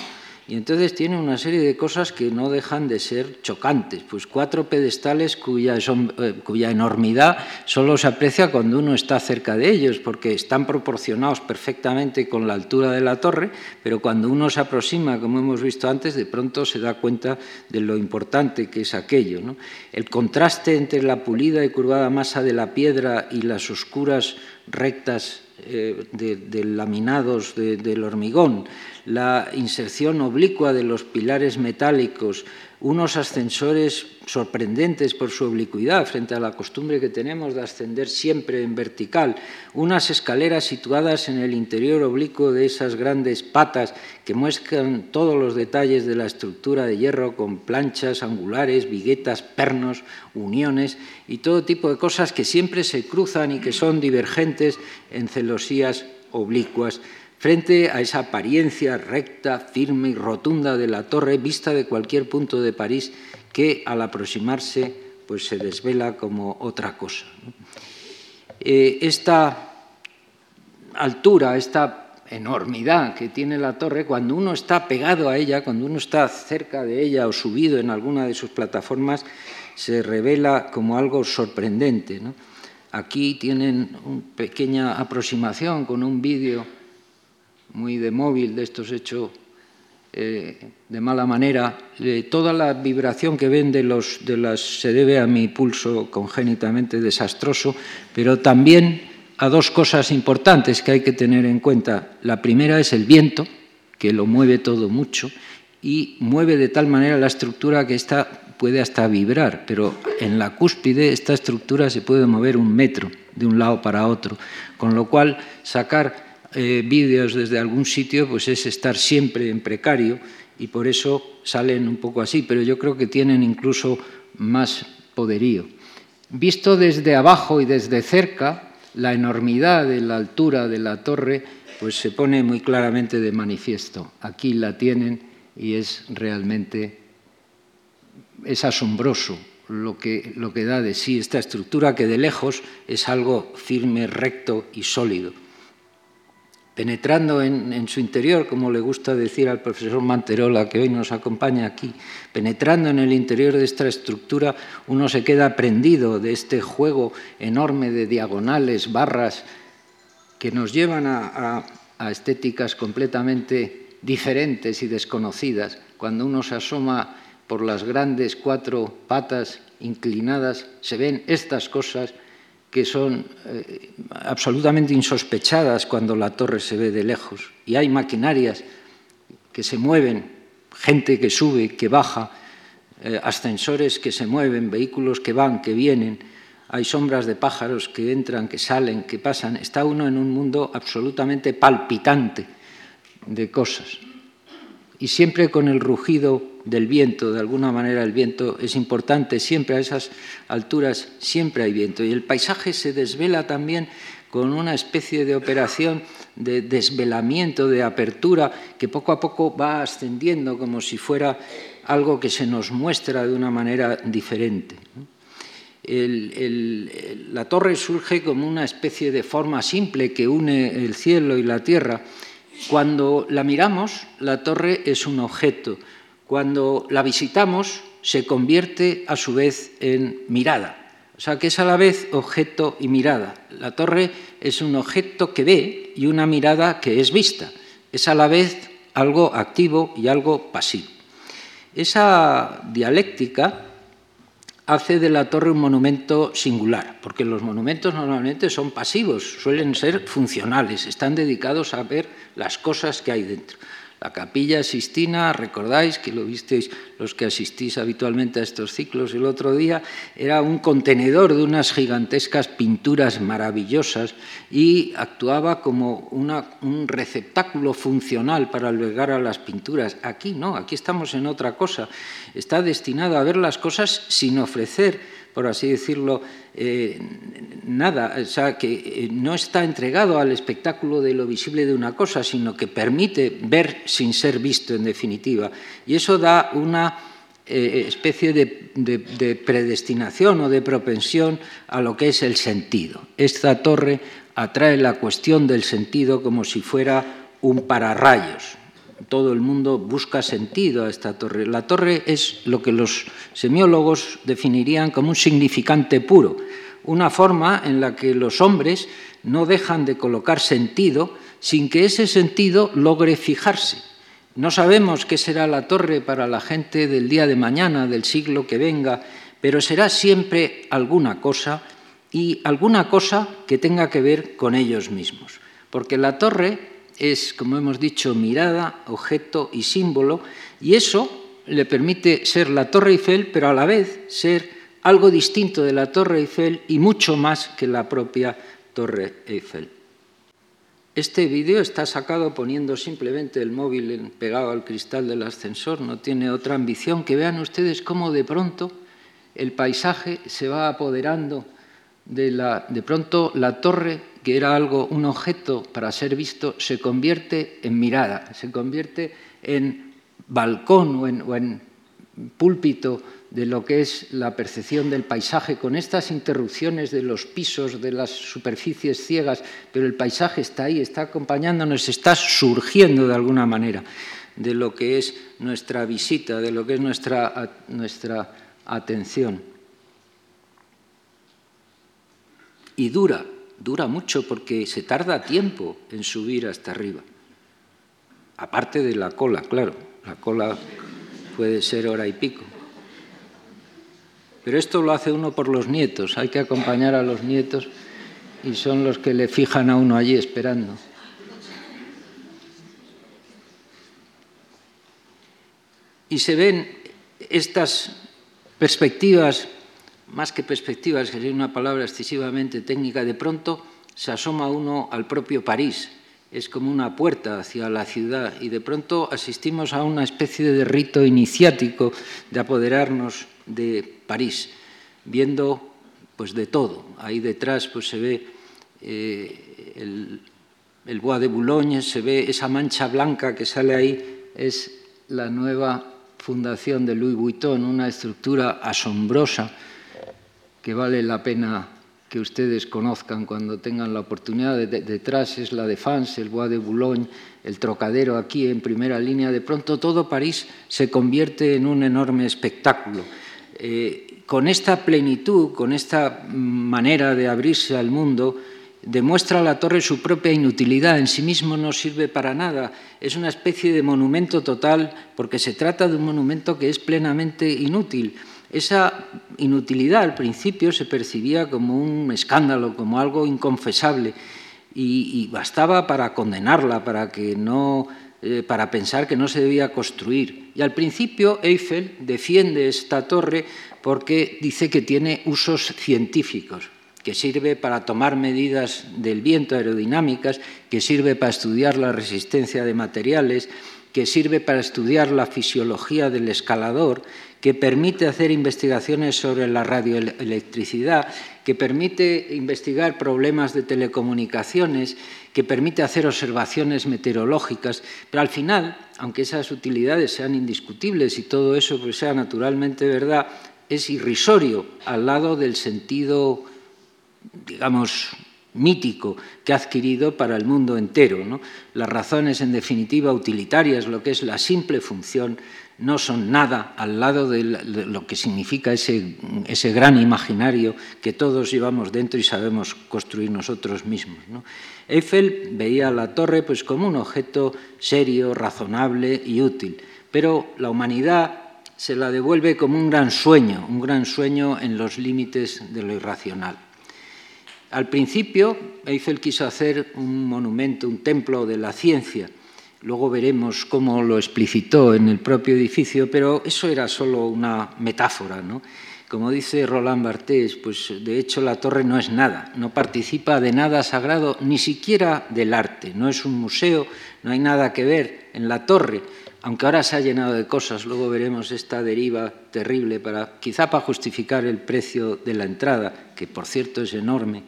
[SPEAKER 2] Y entonces tiene una serie de cosas que no dejan de ser chocantes. Pues cuatro pedestales cuya, eh, cuya, enormidad solo se aprecia cuando uno está cerca de ellos, porque están proporcionados perfectamente con la altura de la torre, pero cuando uno se aproxima, como hemos visto antes, de pronto se da cuenta de lo importante que es aquello. El contraste entre la pulida y curvada masa de la piedra y las oscuras rectas eh, de, laminados del hormigón, la inserción oblicua de los pilares metálicos, unos ascensores sorprendentes por su oblicuidad frente a la costumbre que tenemos de ascender siempre en vertical, unas escaleras situadas en el interior oblicuo de esas grandes patas que muestran todos los detalles de la estructura de hierro con planchas angulares, viguetas, pernos, uniones y todo tipo de cosas que siempre se cruzan y que son divergentes en celosías oblicuas frente a esa apariencia recta, firme y rotunda de la torre vista de cualquier punto de París que al aproximarse pues se desvela como otra cosa. Eh, esta altura, esta enormidad que tiene la torre, cuando uno está pegado a ella, cuando uno está cerca de ella o subido en alguna de sus plataformas, se revela como algo sorprendente. Aquí tienen una pequeña aproximación con un vídeo muy de móvil, de estos hechos eh, de mala manera. toda la vibración que ven de, los, de las se debe a mi pulso congénitamente desastroso, pero también a dos cosas importantes que hay que tener en cuenta. La primera es el viento, que lo mueve todo mucho, y mueve de tal manera la estructura que esta puede hasta vibrar, pero en la cúspide esta estructura se puede mover un metro de un lado para otro, con lo cual sacar eh, vídeos desde algún sitio, pues es estar siempre en precario y por eso salen un poco así, pero yo creo que tienen incluso más poderío. Visto desde abajo y desde cerca, la enormidad de la altura de la torre pues se pone muy claramente de manifiesto. Aquí la tienen y es realmente es asombroso lo que, lo que da de sí esta estructura que de lejos es algo firme, recto y sólido penetrando en, su interior, como le gusta decir al profesor Manterola, que hoy nos acompaña aquí, penetrando en el interior de esta estructura, uno se queda prendido de este juego enorme de diagonales, barras, que nos llevan a, estéticas completamente diferentes y desconocidas. Cuando uno se asoma por las grandes cuatro patas inclinadas, se ven estas cosas que son eh, absolutamente insospechadas cuando la torre se ve de lejos. Y hay maquinarias que se mueven, gente que sube, que baja, eh, ascensores que se mueven, vehículos que van, que vienen, hay sombras de pájaros que entran, que salen, que pasan. Está uno en un mundo absolutamente palpitante de cosas. Y siempre con el rugido del viento, de alguna manera el viento es importante, siempre a esas alturas siempre hay viento. Y el paisaje se desvela también con una especie de operación de desvelamiento, de apertura, que poco a poco va ascendiendo como si fuera algo que se nos muestra de una manera diferente. la torre surge como una especie de forma simple que une el cielo y la tierra. Cuando la miramos, la torre es un objeto. Cuando la visitamos, se convierte a su vez en mirada. O sea, que es a la vez objeto y mirada. La torre es un objeto que ve y una mirada que es vista. Es a la vez algo activo y algo pasivo. Esa dialéctica hace de la torre un monumento singular, porque los monumentos normalmente son pasivos, suelen ser funcionales, están dedicados a ver las cosas que hay dentro. La capilla Sistina, recordáis que lo visteis los que asistís habitualmente a estos ciclos el otro día, era un contenedor de unas gigantescas pinturas maravillosas y actuaba como un receptáculo funcional para albergar a las pinturas. Aquí no, aquí estamos en otra cosa. Está destinado a ver las cosas sin ofrecer por así decirlo, eh, nada, o sea, que eh, no está entregado al espectáculo de lo visible de una cosa, sino que permite ver sin ser visto, en definitiva. Y eso da una eh, especie de, de, predestinación o de propensión a lo que es el sentido. Esta torre atrae la cuestión del sentido como si fuera un pararrayos todo el mundo busca sentido a esta torre. La torre es lo que los semiólogos definirían como un significante puro, una forma en la que los hombres no dejan de colocar sentido sin que ese sentido logre fijarse. No sabemos qué será la torre para la gente del día de mañana, del siglo que venga, pero será siempre alguna cosa y alguna cosa que tenga que ver con ellos mismos. Porque la torre es, como hemos dicho, mirada, objeto y símbolo, y eso le permite ser la Torre Eiffel, pero a la vez ser algo distinto de la Torre Eiffel y mucho más que la propia Torre Eiffel. Este vídeo está sacado poniendo simplemente el móvil pegado al cristal del ascensor, no tiene otra ambición que vean ustedes cómo de pronto el paisaje se va apoderando de la, de pronto la torre que era algo, un objeto para ser visto, se convierte en mirada, se convierte en balcón o en, púlpito de lo que es la percepción del paisaje, con estas interrupciones de los pisos, de las superficies ciegas, pero el paisaje está ahí, está acompañándonos, está surgiendo de alguna manera de lo que es nuestra visita, de lo que es nuestra, nuestra atención. Y dura, dura mucho porque se tarda tiempo en subir hasta arriba. Aparte de la cola, claro, la cola puede ser hora y pico. Pero esto lo hace uno por los nietos, hay que acompañar a los nietos y son los que le fijan a uno allí esperando. Y se ven estas perspectivas más que perspectivas, que sería una palabra excesivamente técnica, de pronto se asoma uno al propio París. Es como una puerta hacia la ciudad y de pronto asistimos a una especie de rito iniciático de apoderarnos de París, viendo pues de todo. Ahí detrás pues se ve eh, el, el Bois de Boulogne, se ve esa mancha blanca que sale ahí, es la nueva fundación de Louis Vuitton, una estructura asombrosa que vale la pena que ustedes conozcan cuando tengan la oportunidad. detrás es la Défense, el Bois de Boulogne, el Trocadero aquí en primera línea. De pronto todo París se convierte en un enorme espectáculo. Eh, con esta plenitud, con esta manera de abrirse al mundo demuestra la torre su propia inutilidad, en sí mismo no sirve para nada, es una especie de monumento total porque se trata de un monumento que es plenamente inútil. Esa inutilidad al principio se percibía como un escándalo, como algo inconfesable, y, bastaba para condenarla, para, que no, eh, para pensar que no se debía construir. Y al principio Eiffel defiende esta torre porque dice que tiene usos científicos que sirve para tomar medidas del viento aerodinámicas, que sirve para estudiar la resistencia de materiales, que sirve para estudiar la fisiología del escalador, que permite hacer investigaciones sobre la radioelectricidad, que permite investigar problemas de telecomunicaciones, que permite hacer observaciones meteorológicas, pero al final, aunque esas utilidades sean indiscutibles y todo eso pues, sea naturalmente verdad, es irrisorio al lado del sentido digamos, mítico que ha adquirido para el mundo entero. Las razones, en definitiva, utilitarias, lo que es la simple función, no son nada al lado de lo que significa ese, ese gran imaginario que todos llevamos dentro y sabemos construir nosotros mismos. Eiffel veía la torre pues, como un objeto serio, razonable y útil, pero la humanidad se la devuelve como un gran sueño, un gran sueño en los límites de lo irracional. Al principio, Eiffel quiso hacer un monumento, un templo de la ciencia. Luego veremos cómo lo explicitó en el propio edificio, pero eso era solo una metáfora. ¿no? Como dice Roland Barthes, pues de hecho la torre no es nada, no participa de nada sagrado, ni siquiera del arte. No es un museo, no hay nada que ver en la torre aunque ahora se ha llenado de cosas, luego veremos esta deriva terrible, para, quizá para justificar el precio de la entrada, que por cierto es enorme,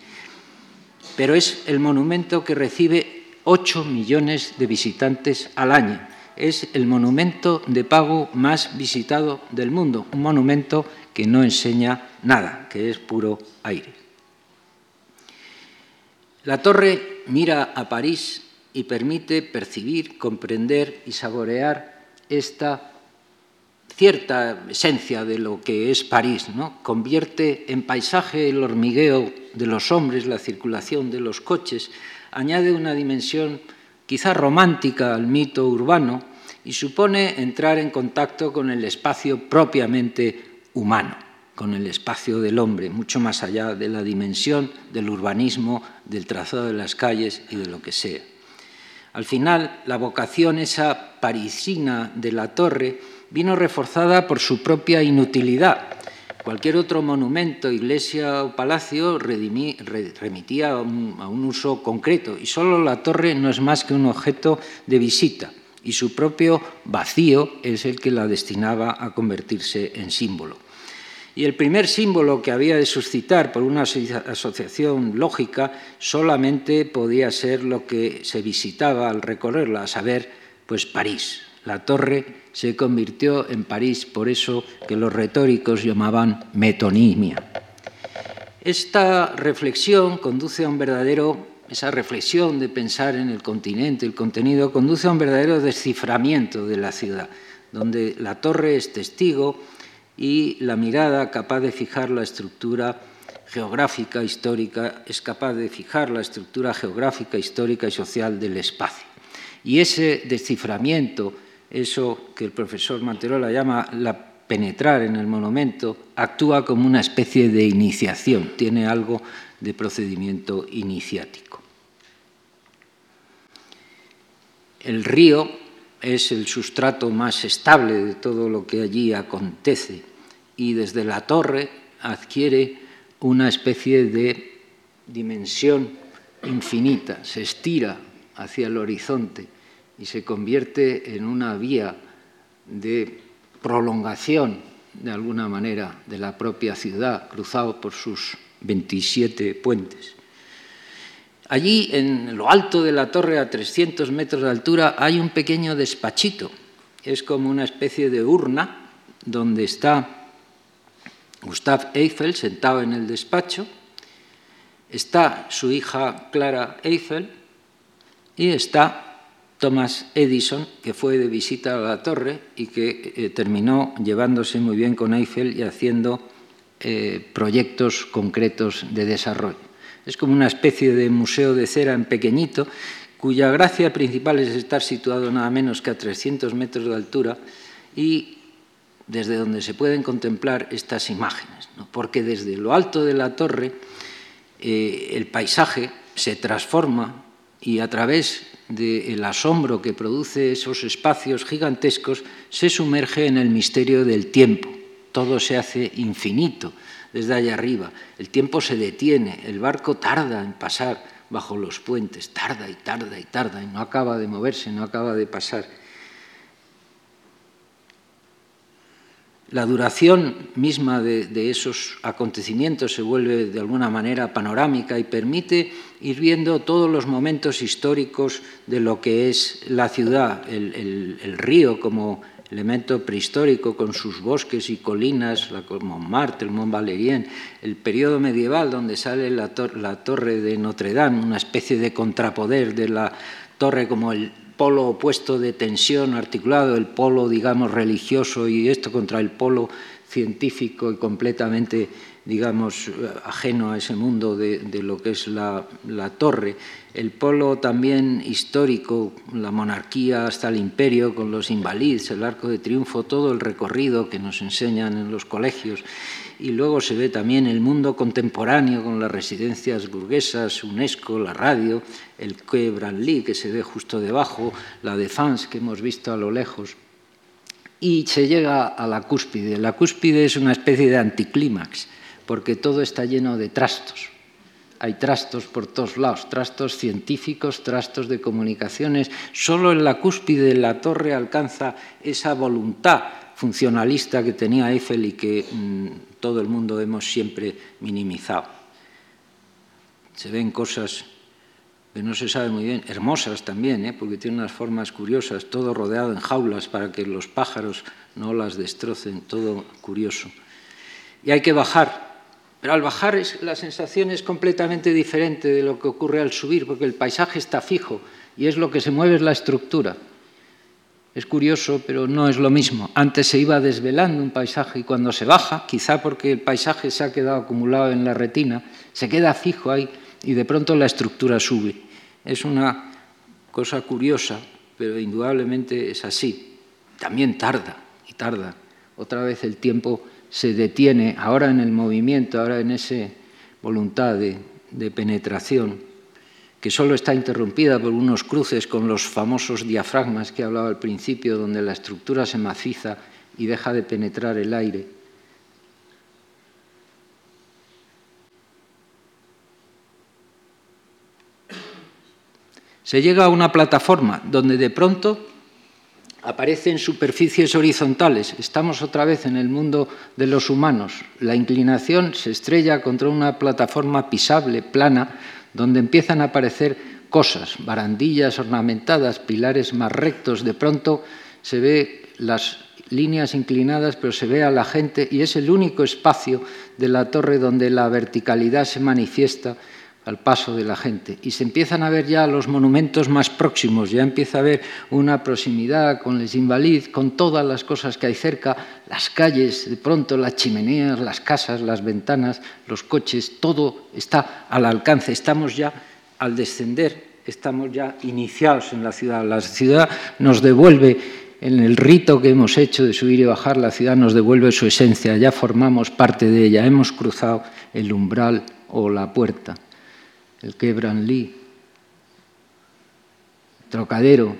[SPEAKER 2] pero es el monumento que recibe 8 millones de visitantes al año. Es el monumento de pago más visitado del mundo, un monumento que no enseña nada, que es puro aire. La torre mira a París y permite percibir, comprender y saborear esta cierta esencia de lo que es París. ¿no? Convierte en paisaje el hormigueo de los hombres, la circulación de los coches, añade una dimensión quizá romántica al mito urbano y supone entrar en contacto con el espacio propiamente humano, con el espacio del hombre, mucho más allá de la dimensión del urbanismo, del trazado de las calles y de lo que sea. Al final, la vocación esa parisina de la torre vino reforzada por su propia inutilidad. Cualquier otro monumento, iglesia o palacio remitía a un, uso concreto y solo la torre no es más que un objeto de visita y su propio vacío es el que la destinaba a convertirse en símbolo. Y el primer símbolo que había de suscitar por una asociación lógica solamente podía ser lo que se visitaba al recorrerla, a saber, pues París. La torre se convirtió en París, por eso que los retóricos llamaban metonimia. Esta reflexión conduce a un verdadero, esa reflexión de pensar en el continente, el contenido, conduce a un verdadero desciframiento de la ciudad, donde la torre es testigo y la mirada capaz de fijar la estructura geográfica, histórica, es capaz de fijar la estructura geográfica, histórica y social del espacio. Y ese desciframiento, eso que el profesor Manterola llama la penetrar en el monumento, actúa como una especie de iniciación, tiene algo de procedimiento iniciático. El río es el sustrato más estable de todo lo que allí acontece y desde la torre adquiere una especie de dimensión infinita, se estira hacia el horizonte y se convierte en una vía de prolongación, de alguna manera, de la propia ciudad, cruzado por sus 27 puentes. Allí, en lo alto de la torre, a 300 metros de altura, hay un pequeño despachito. Es como una especie de urna donde está Gustave Eiffel sentado en el despacho, está su hija Clara Eiffel y está Thomas Edison, que fue de visita a la torre y que eh, terminó llevándose muy bien con Eiffel y haciendo eh, proyectos concretos de desarrollo. Es como una especie de museo de cera en pequeñito, cuya gracia principal es estar situado nada menos que a 300 metros de altura y desde donde se pueden contemplar estas imágenes, porque desde lo alto de la torre eh, el paisaje se transforma y a través del asombro que produce esos espacios gigantescos se sumerge en el misterio del tiempo. Todo se hace infinito desde allá arriba. El tiempo se detiene, el barco tarda en pasar bajo los puentes, tarda y tarda y tarda y no acaba de moverse, no acaba de pasar. La duración misma de, esos acontecimientos se vuelve de alguna manera panorámica y permite ir viendo todos los momentos históricos de lo que es la ciudad, el, río como elemento prehistórico con sus bosques y colinas, la Montmartre, el Mont Valérien, el periodo medieval donde sale la torre de Notre Dame, una especie de contrapoder de la torre como el polo opuesto de tensión articulado, el polo, digamos, religioso y esto contra el polo científico y completamente, digamos, ajeno a ese mundo de, lo que es la, torre. El polo también histórico, la monarquía hasta el imperio, con los invalids, el arco de triunfo, todo el recorrido que nos enseñan en los colegios y luego se ve también el mundo contemporáneo con las residencias burguesas, UNESCO, la radio, el Branly que se ve justo debajo, la Défense que hemos visto a lo lejos. Y se llega a la cúspide. La cúspide es una especie de anticlímax, porque todo está lleno de trastos. Hay trastos por todos lados, trastos científicos, trastos de comunicaciones. Solo en la cúspide de la torre alcanza esa voluntad funcionalista que tenía Eiffel y que mm, todo el mundo hemos siempre minimizado. Se ven cosas que no se sabe muy bien, hermosas también, ¿eh? porque tienen unas formas curiosas, todo rodeado en jaulas para que los pájaros no las destrocen, todo curioso. Y hay que bajar, pero al bajar la sensación es completamente diferente de lo que ocurre al subir, porque el paisaje está fijo y es lo que se mueve es la estructura. Es curioso, pero no es lo mismo. Antes se iba desvelando un paisaje y cuando se baja, quizá porque el paisaje se ha quedado acumulado en la retina, se queda fijo ahí y de pronto la estructura sube. Es una cosa curiosa, pero indudablemente es así. También tarda y tarda. Otra vez el tiempo se detiene, ahora en el movimiento, ahora en esa voluntad de, de penetración que solo está interrumpida por unos cruces con los famosos diafragmas que hablaba al principio, donde la estructura se maciza y deja de penetrar el aire. Se llega a una plataforma donde de pronto aparecen superficies horizontales. Estamos otra vez en el mundo de los humanos. La inclinación se estrella contra una plataforma pisable, plana, donde empiezan a aparecer cosas, barandillas ornamentadas, pilares más rectos, de pronto se ve las líneas inclinadas, pero se ve a la gente y es el único espacio de la torre donde la verticalidad se manifiesta al paso de la gente. Y se empiezan a ver ya los monumentos más próximos, ya empieza a haber una proximidad con Les Invalides, con todas las cosas que hay cerca, las calles, de pronto las chimeneas, las casas, las ventanas, los coches, todo está al alcance. Estamos ya, al descender, estamos ya iniciados en la ciudad. La ciudad nos devuelve en el rito que hemos hecho de subir y bajar, la ciudad nos devuelve su esencia, ya formamos parte de ella, hemos cruzado el umbral o la puerta el Quebran Lee, Trocadero.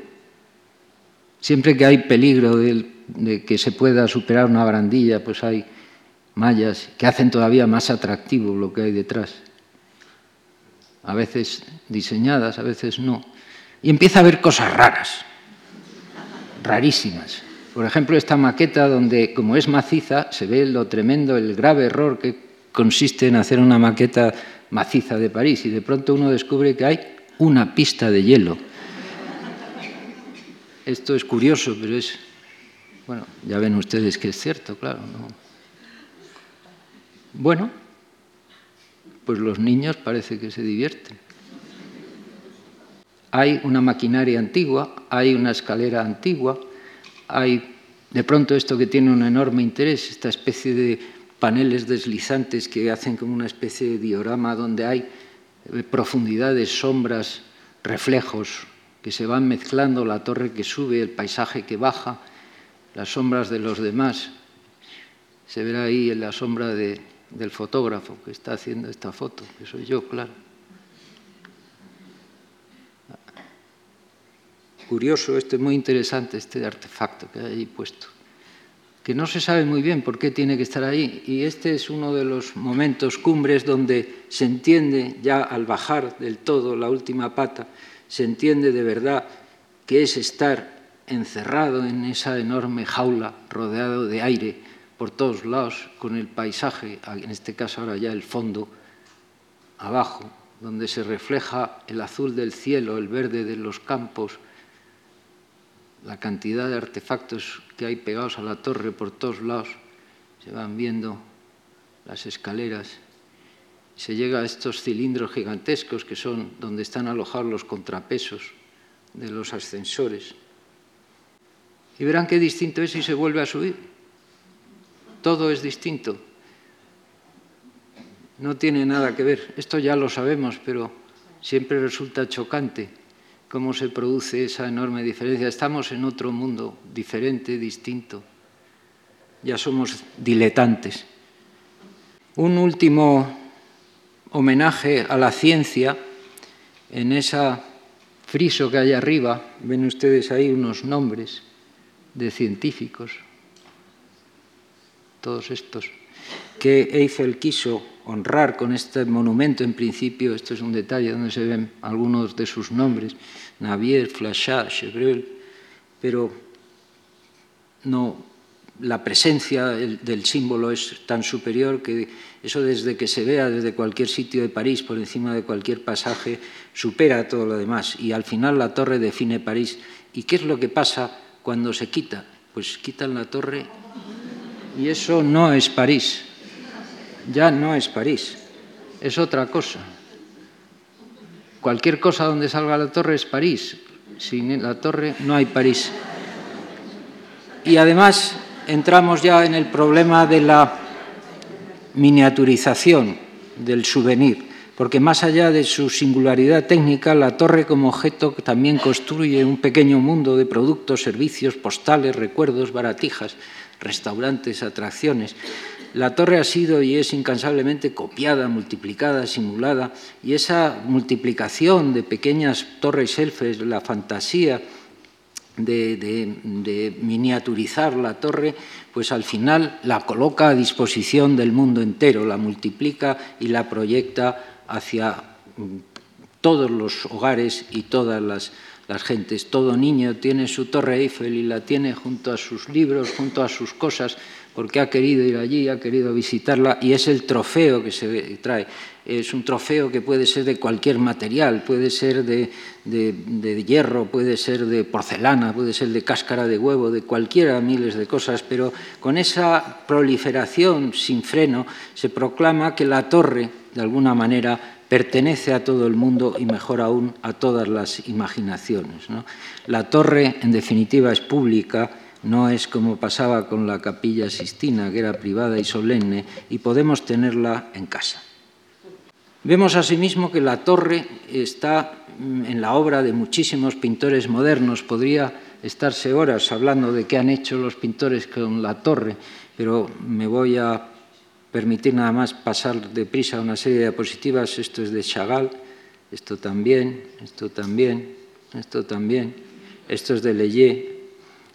[SPEAKER 2] Siempre que hay peligro de, que se pueda superar una barandilla, pues hay mallas que hacen todavía más atractivo lo que hay detrás. A veces diseñadas, a veces no. Y empieza a haber cosas raras, rarísimas. Por ejemplo, esta maqueta donde, como es maciza, se ve lo tremendo, el grave error que consiste en hacer una maqueta maciza de París y de pronto uno descubre que hay una pista de hielo. Esto es curioso, pero es, bueno, ya ven ustedes que es cierto, claro. Bueno, pues los niños parece que se divierten. Hay una maquinaria antigua, hay una escalera antigua, hay de pronto esto que tiene un enorme interés, esta especie de paneles deslizantes que hacen como una especie de diorama donde hay eh, profundidades, sombras, reflejos que se van mezclando, la torre que sube, el paisaje que baja, las sombras de los demás. Se verá ahí en la sombra del fotógrafo que está haciendo esta foto, que soy yo, claro. Curioso, esto es muy interesante, este artefacto que hay ahí puesto que no se sabe muy bien por qué tiene que estar ahí. Y este es uno de los momentos cumbres donde se entiende, ya al bajar del todo la última pata, se entiende de verdad que es estar encerrado en esa enorme jaula, rodeado de aire por todos lados, con el paisaje, en este caso ahora ya el fondo, abajo, donde se refleja el azul del cielo, el verde de los campos, la cantidad de artefactos que hay pegados a la torre por todos lados, se van viendo las escaleras, se llega a estos cilindros gigantescos que son donde están alojados los contrapesos de los ascensores. Y verán qué distinto es si se vuelve a subir. Todo es distinto. No tiene nada que ver. Esto ya lo sabemos, pero siempre resulta chocante cómo se produce esa enorme diferencia. Estamos en otro mundo diferente, distinto. Ya somos diletantes. Un último homenaje a la ciencia en esa friso que hay arriba. Ven ustedes ahí unos nombres de científicos, todos estos, que Eiffel quiso honrar con este monumento en principio, esto es un detalle donde se ven algunos de sus nombres, Navier, Flachat, Chevreul, pero no, la presencia del símbolo es tan superior que eso desde que se vea desde cualquier sitio de París, por encima de cualquier pasaje, supera todo lo demás. Y al final la torre define París. ¿Y qué es lo que pasa cuando se quita? Pues quitan la torre y eso no es París ya no es París, es otra cosa. Cualquier cosa donde salga la torre es París. Sin la torre no hay París. Y además entramos ya en el problema de la miniaturización del souvenir, porque más allá de su singularidad técnica, la torre como objeto también construye un pequeño mundo de productos, servicios, postales, recuerdos, baratijas, restaurantes, atracciones. La torre ha sido y es incansablemente copiada, multiplicada, simulada, y esa multiplicación de pequeñas torres elfes, la fantasía de, miniaturizar la torre, pues al final la coloca a disposición del mundo entero, la multiplica y la proyecta hacia mm, todos los hogares y todas las, las gentes. Todo niño tiene su torre Eiffel y la tiene junto a sus libros, junto a sus cosas, porque ha querido ir allí, ha querido visitarla y es el trofeo que se trae. Es un trofeo que puede ser de cualquier material, puede ser de, hierro, puede ser de porcelana, puede ser de cáscara de huevo, de cualquiera, miles de cosas, pero con esa proliferación sin freno se proclama que la torre, de alguna manera, pertenece a todo el mundo y mejor aún a todas las imaginaciones. La torre, en definitiva, es pública no es como pasaba con la capilla Sistina, que era privada y solemne, y podemos tenerla en casa. Vemos asimismo que la torre está en la obra de muchísimos pintores modernos. Podría estarse horas hablando de qué han hecho los pintores con la torre, pero me voy a permitir nada más pasar deprisa una serie de diapositivas. Esto es de Chagall, esto también, esto también, esto también, esto es de Leyé,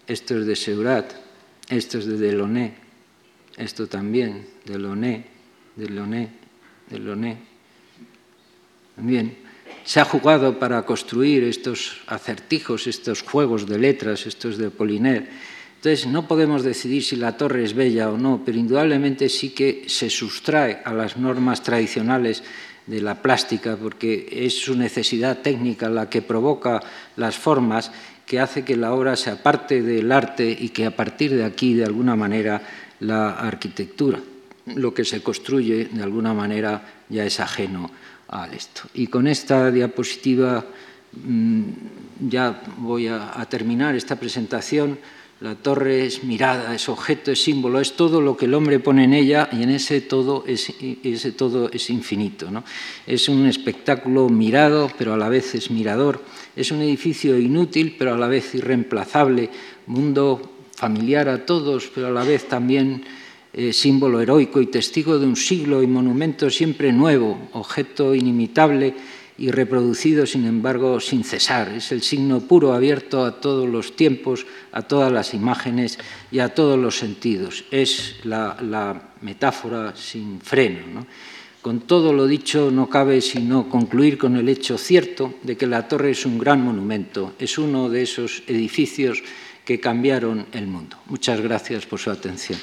[SPEAKER 2] esto es de Seurat, esto es de Delaunay, esto también, Delaunay, Delaunay, Delaunay. También se ha jugado para construir estos acertijos, estos juegos de letras, estos de Poliner. Entonces, no podemos decidir si la torre es bella o no, pero indudablemente sí que se sustrae a las normas tradicionales de la plástica, porque es su necesidad técnica la que provoca las formas que hace que la obra sea parte del arte y que a partir de aquí, de alguna manera, la arquitectura, lo que se construye, de alguna manera, ya es ajeno a esto. Y con esta diapositiva mm, ya voy a, terminar esta presentación. La torre es mirada, es objeto, es símbolo, es todo lo que el hombre pone en ella y en ese todo es, todo es infinito. ¿no? Es un espectáculo mirado, pero a la vez es mirador. Es un edificio inútil, pero a la vez irreemplazable. Mundo familiar a todos, pero a la vez también eh, símbolo heroico y testigo de un siglo y monumento siempre nuevo, objeto inimitable y reproducido, sin embargo, sin cesar. Es el signo puro, abierto a todos los tiempos, a todas las imágenes y a todos los sentidos. Es la, metáfora sin freno. Con todo lo dicho, no cabe sino concluir con el hecho cierto de que la torre es un gran monumento, es uno de esos edificios que cambiaron el mundo. Muchas gracias por su atención.